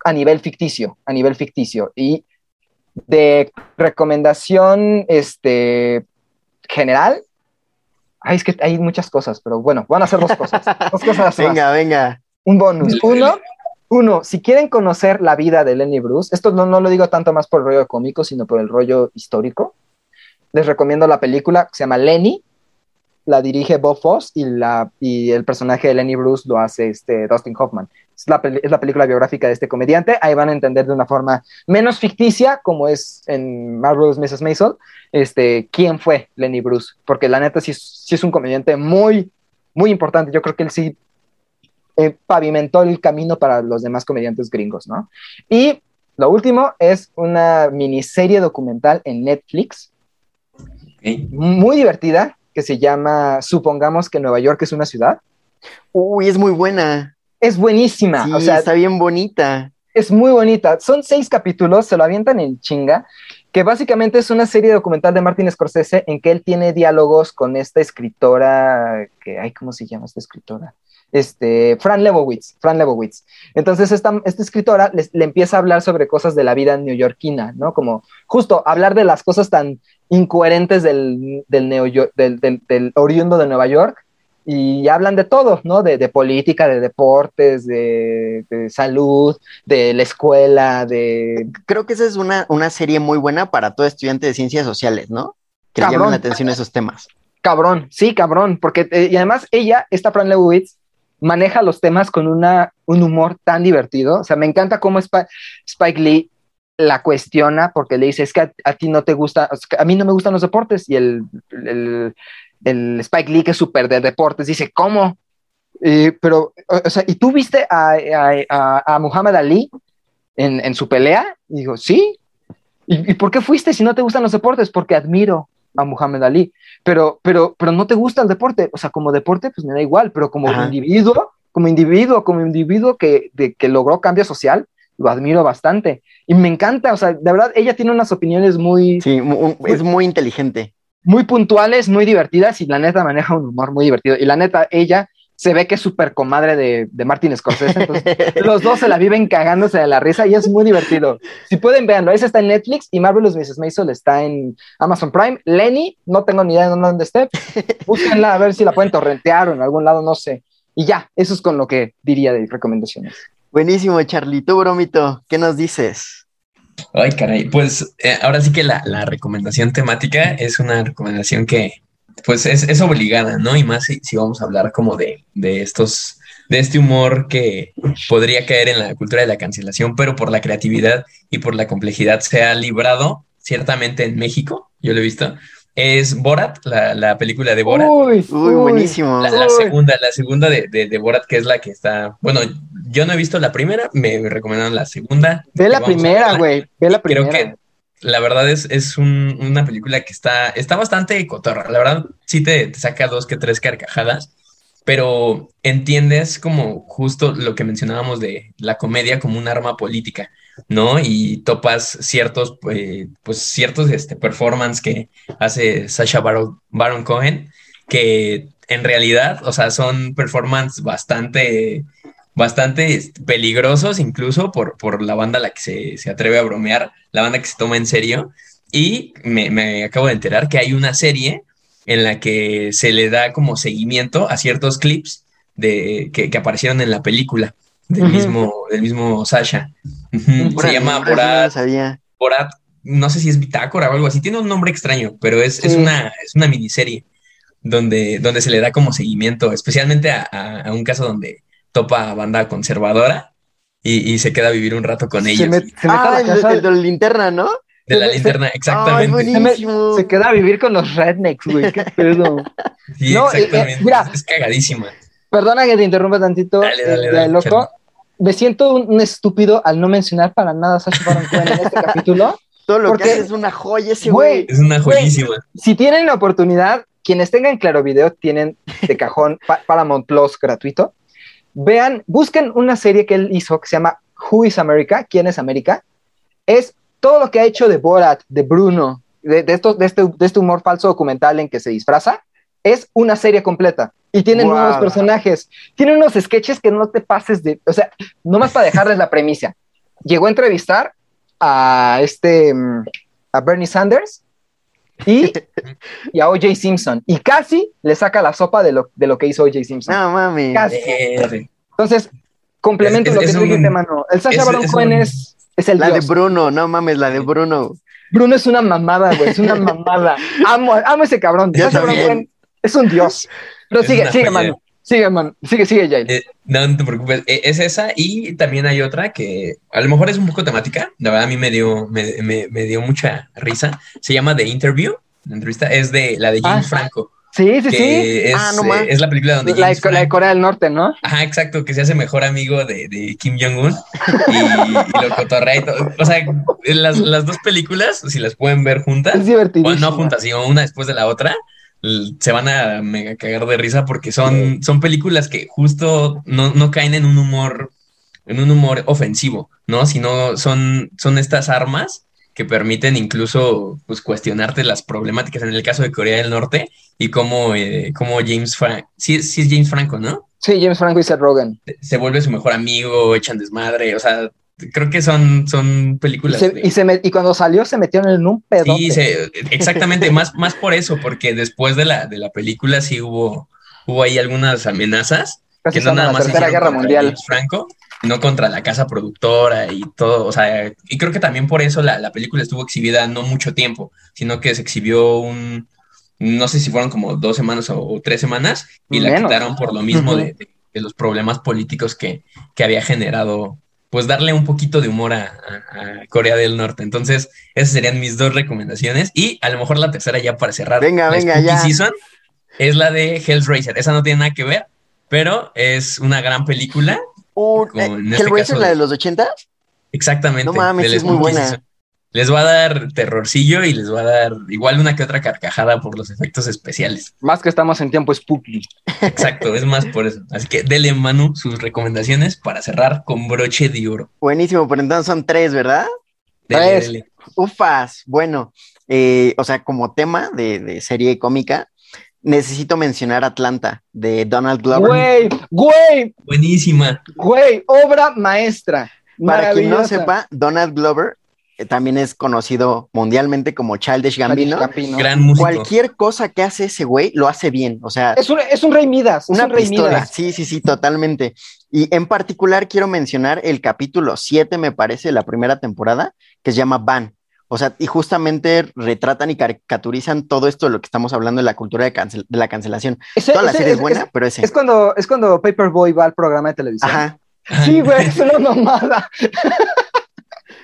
a nivel ficticio, a nivel ficticio. Y de recomendación este, general, Ay, es que hay muchas cosas, pero bueno, van a hacer dos cosas. dos cosas [laughs] venga, venga. Un bonus. Uno, uno, si quieren conocer la vida de Lenny Bruce, esto no, no lo digo tanto más por el rollo cómico, sino por el rollo histórico. Les recomiendo la película que se llama Lenny, la dirige Bob Foss y, la, y el personaje de Lenny Bruce lo hace este Dustin Hoffman. Es la, es la, película biográfica de este comediante. Ahí van a entender de una forma menos ficticia, como es en Marvel's Mrs. Maisel, este, quién fue Lenny Bruce. Porque la neta sí, sí es un comediante muy, muy importante. Yo creo que él sí eh, pavimentó el camino para los demás comediantes gringos, ¿no? Y lo último es una miniserie documental en Netflix. Muy divertida, que se llama Supongamos que Nueva York es una ciudad. Uy, es muy buena. Es buenísima. o sea, está bien bonita. Es muy bonita. Son seis capítulos, se lo avientan en chinga, que básicamente es una serie documental de Martin Scorsese en que él tiene diálogos con esta escritora, que, ay, ¿cómo se llama esta escritora? Este, Fran Lebowitz, Fran Lebowitz. Entonces esta, esta escritora le empieza a hablar sobre cosas de la vida neoyorquina, ¿no? Como justo hablar de las cosas tan incoherentes del, del, del, del, oriundo de Nueva York y hablan de todo, ¿no? De, de política, de deportes, de, de, salud, de la escuela, de... Creo que esa es una, una serie muy buena para todo estudiante de ciencias sociales, ¿no? Que le llamen la atención a esos temas. Cabrón, sí, cabrón, porque eh, y además ella, esta Fran Lewis, maneja los temas con una, un humor tan divertido. O sea, me encanta cómo Spike Lee la cuestiona porque le dice, es que a, ti no te gusta, a mí no me gustan los deportes. Y el, el, Spike Lee, que es súper de deportes, dice, ¿cómo? pero, o sea, ¿y tú viste a, a, a Muhammad Ali en, en, su pelea? Y digo, sí. ¿Y, ¿Y, por qué fuiste si no te gustan los deportes? Porque admiro a Muhammad Ali, pero, pero, pero no te gusta el deporte, o sea, como deporte, pues me da igual, pero como individuo, como individuo, como individuo que, de, que logró cambio social, lo admiro bastante. Y me encanta, o sea, de verdad, ella tiene unas opiniones muy... Sí, es muy inteligente. Muy puntuales, muy divertidas y la neta maneja un humor muy divertido. Y la neta, ella se ve que es súper comadre de, de Martin Scorsese. Entonces, [laughs] los dos se la viven cagándose de la risa y es muy divertido. Si pueden, verlo, ese está en Netflix y Marvelous Mrs. Maisel está en Amazon Prime. Lenny, no tengo ni idea de dónde esté. [laughs] Búsquenla a ver si la pueden torrentear o en algún lado, no sé. Y ya, eso es con lo que diría de recomendaciones. Buenísimo, Charlie. Tú, bromito, ¿qué nos dices? Ay, caray. Pues eh, ahora sí que la, la recomendación temática es una recomendación que, pues es, obligada, ¿no? Y más si, vamos a hablar como de, de, estos, de este humor que podría caer en la cultura de la cancelación, pero por la creatividad y por la complejidad se ha librado, ciertamente en México, yo lo he visto, es Borat, la, película de Borat. Uy, buenísimo. La, segunda, la segunda de, de, Borat, que es la que está. Bueno, yo no he visto la primera, me recomendaron la segunda. Ve la primera, güey. Ve la primera. Creo que la verdad es, es una película que está, está bastante cotorra. La verdad, sí te, saca dos que tres carcajadas, pero entiendes como justo lo que mencionábamos de la comedia como un arma política, ¿no? Y topas ciertos, eh, pues ciertos este, performance que hace Sasha Baron, Baron Cohen, que en realidad, o sea, son performance bastante bastante peligrosos incluso por, por la banda a la que se, se, atreve a bromear, la banda que se toma en serio. Y me, me, acabo de enterar que hay una serie en la que se le da como seguimiento a ciertos clips de, que, que aparecieron en la película del, mismo, del mismo Sasha. Se llama Borat, Borat, no sé si es Bitácora o algo así, tiene un nombre extraño, pero es, es, una, es una miniserie donde, donde se le da como seguimiento, especialmente a, a un caso donde topa banda conservadora y, se queda a vivir un rato con ellos. Se, ah, el, de la linterna, ¿no? De la linterna, exactamente. se, queda a vivir con los rednecks, güey. Qué [laughs] pedo. Sí, no, eh, exactamente. mira, es, cagadísima. Perdona que te interrumpa tantito, dale, dale, eh, dale, loco. Me siento un, estúpido al no mencionar para nada a Sacha Baron Cohen en este [laughs] capítulo. Todo lo que hace es una joya ese güey. Es una joyísima. si tienen la oportunidad, quienes tengan Claro Video tienen de cajón Paramount Plus gratuito. Vean, busquen una serie que él hizo que se llama Who is America? ¿Quién es América? Es todo lo que ha hecho de Borat, de Bruno, de, de, de, este, de este humor falso documental en que se disfraza, es una serie completa. Y tiene nuevos personajes. Tiene unos sketches que no te pases de. O sea, nomás para dejarles la premisa. Llegó a entrevistar a este. Mm, a Bernie Sanders y, y a O.J. Simpson. Y casi le saca la sopa de lo, de lo que hizo O.J. Simpson. No mami. Casi. Entonces, complemento lo que tú dijiste, mano. El Sasha Baron Cohen es, es el La de Bruno, no mames, la de Bruno. Bruno es una mamada, güey, es una [laughs] mamada. amo, amo ese cabrón. Sasha Baron Cohen es un dios. Pero sigue, sigue, mano. Sigue, man. Sigue, sigue, Jail. Eh, no, no te preocupes. Eh, es esa y también hay otra que a lo mejor es un poco temática. La verdad a mí me dio, me, me, dio mucha risa. Se llama The Interview. La entrevista es de la de James ah, Franco. Sí, sí, sí. Es, ah, no es la película donde la, James la de Corea del Norte, ¿no? Ajá, exacto, que se hace mejor amigo de, de Kim Jong-un y, lo cotorrea y todo. O sea, las, las, dos películas, si las pueden ver juntas, es divertido. no juntas, sino una después de la otra, se van a mega cagar de risa porque son, son películas que justo no, no, caen en un humor, en un humor ofensivo, ¿no? Sino son, son estas armas que permiten incluso pues, cuestionarte las problemáticas en el caso de Corea del Norte y cómo, eh, James Franco, sí, sí es James Franco, ¿no? Sí, James Franco y Seth Rogen. Se vuelve su mejor amigo, echan desmadre, o sea, creo que son, son películas. Y, se, y, cuando salió se metieron en un pedo. Sí, exactamente, [laughs] más, más por eso, porque después de la, de la película sí hubo, hubo ahí algunas amenazas. que no nada más la Guerra Mundial. Franco, no contra la casa productora y todo, o sea, y creo que también por eso la, la película estuvo exhibida no mucho tiempo, sino que se exhibió un, no sé si fueron como dos semanas o, tres semanas, y la quitaron por lo mismo de, de, los problemas políticos que, que había generado pues darle un poquito de humor a, Corea del Norte. Entonces, esas serían mis dos recomendaciones. Y a lo mejor la tercera ya para cerrar. Venga, venga, ya. Season es la de Hellraiser. Esa no tiene nada que ver, pero es una gran película. Uh, eh, este ¿Hellraiser, la de los 80? Exactamente. No mames, es muy buena les va a dar terrorcillo y les va a dar igual una que otra carcajada por los efectos especiales. Más que estamos en tiempo spooky. Exacto, es más por eso. Así que dele Manu sus recomendaciones para cerrar con broche de oro. Buenísimo, pero entonces son tres, ¿verdad? tres. Ufas, bueno, eh, o sea, como tema de, serie cómica, necesito mencionar Atlanta de Donald Glover. Güey, güey. Buenísima. Güey, obra maestra. Para quien no sepa, Donald Glover también es conocido mundialmente como Childish Gambino. Gran músico. Cualquier cosa que hace ese güey lo hace bien. O sea, es un, es un rey Midas. Una un rey pistola. Sí, sí, sí, totalmente. Y en particular quiero mencionar el capítulo 7, me parece, de la primera temporada, que se llama Van. O sea, y justamente retratan y caricaturizan todo esto de lo que estamos hablando de la cultura de, cancel de la cancelación. Toda la serie es, buena, pero ese. Es cuando, es cuando Paperboy va al programa de televisión. Ajá. Sí, güey, [laughs] es una mamada. [laughs]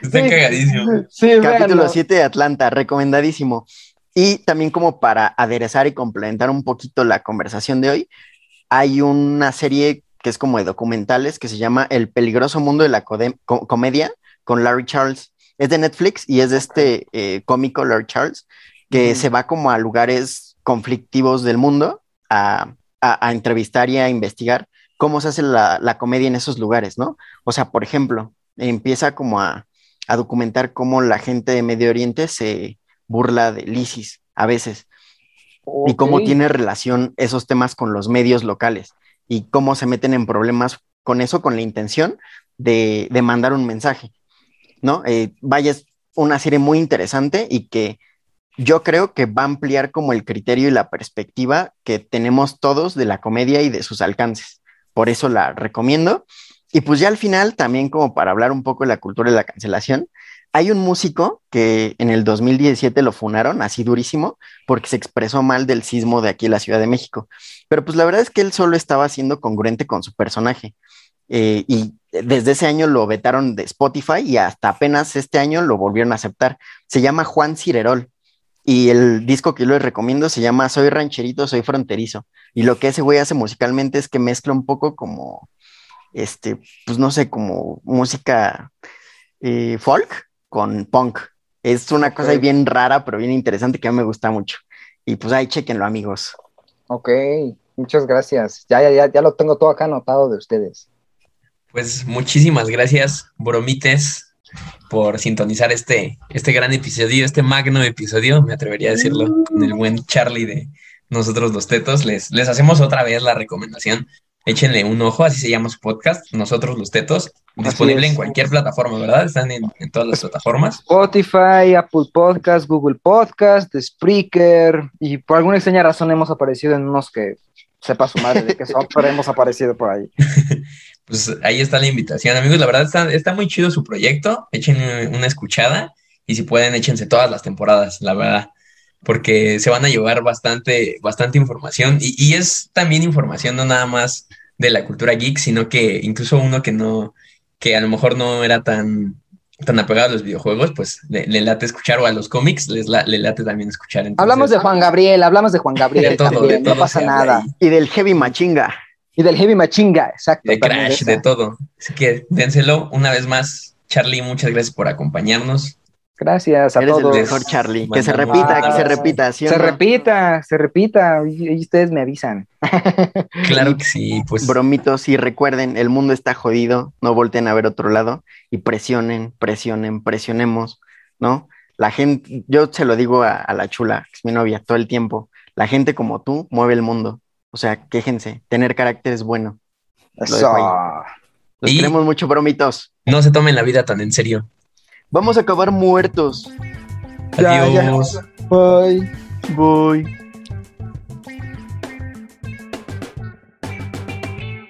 Está cagadísimo. Capítulo 7 de Atlanta, recomendadísimo. Y también como para aderezar y complementar un poquito la conversación de hoy, hay una serie que es como de documentales que se llama El peligroso mundo de la comedia con Larry Charles. Es de Netflix y es de este eh, cómico Larry Charles que se va como a lugares conflictivos del mundo a, entrevistar y a investigar cómo se hace la, la, comedia en esos lugares, ¿no? O sea, por ejemplo, empieza como a, a documentar cómo la gente de Medio Oriente se burla del ISIS a veces y cómo tiene relación esos temas con los medios locales y cómo se meten en problemas con eso con la intención de, mandar un mensaje, ¿no? Eh, vaya, es una serie muy interesante y que yo creo que va a ampliar como el criterio y la perspectiva que tenemos todos de la comedia y de sus alcances. Por eso la recomiendo. Y pues ya al final, también como para hablar un poco de la cultura de la cancelación, hay un músico que en el 2017 lo funaron así durísimo porque se expresó mal del sismo de aquí en la Ciudad de México. Pero pues la verdad es que él solo estaba siendo congruente con su personaje. Eh, y desde ese año lo vetaron de Spotify y hasta apenas este año lo volvieron a aceptar. Se llama Juan Cirerol. Y el disco que yo les recomiendo se llama Soy rancherito, soy fronterizo. Y lo que ese güey hace musicalmente es que mezcla un poco como, este, pues no sé, como música eh, folk con punk. Es una cosa bien rara, pero bien interesante que a mí me gusta mucho. Y pues ahí chequenlo, amigos. Ok, muchas gracias. Ya, ya, ya, ya lo tengo todo acá anotado de ustedes. Pues muchísimas gracias, Bromites, por sintonizar este, este gran episodio, este magno episodio, me atrevería a decirlo, con el buen Charlie de Nosotros los Tetos. Les, les hacemos otra vez la recomendación. Échenle un ojo, así se llama su podcast, Nosotros los Tetos, disponible en cualquier plataforma, ¿verdad? Están en, todas las plataformas. Spotify, Apple Podcast, Google Podcast, Spreaker, y por alguna extraña razón hemos aparecido en unos que sepa su madre de qué son, [laughs] pero hemos aparecido por ahí. [laughs] pues ahí está la invitación, amigos. La verdad está, está muy chido su proyecto. Echen una escuchada y si pueden, échense todas las temporadas, la verdad, porque se van a llevar bastante, bastante información y, y es también información no nada más de la cultura geek, sino que incluso uno que no, que a lo mejor no era tan, tan apegado a los videojuegos, pues le, late escuchar o a los cómics, les le late también escuchar. hablamos de Juan Gabriel, hablamos de Juan Gabriel también, no pasa nada. Y del Heavy Machinga. Y del Heavy Machinga, exacto. De Crash, de, todo. Así que dénselo una vez más. Charlie, muchas gracias por acompañarnos. Gracias a Eres todos. el mejor, Charlie. Que se repita, que se repita. se repita, se repita. Y, ustedes me avisan. [laughs] Claro que sí, pues. Bromitos, y recuerden, el mundo está jodido. No volteen a ver otro lado. Y presionen, presionen, presionemos, ¿no? La gente, yo se lo digo a, la chula, que es mi novia, todo el tiempo. La gente como tú mueve el mundo. O sea, quéjense, tener carácter es bueno. Eso. Los queremos mucho, bromitos. No se tomen la vida tan en serio. Vamos a acabar muertos. Adiós. Bye. Bye.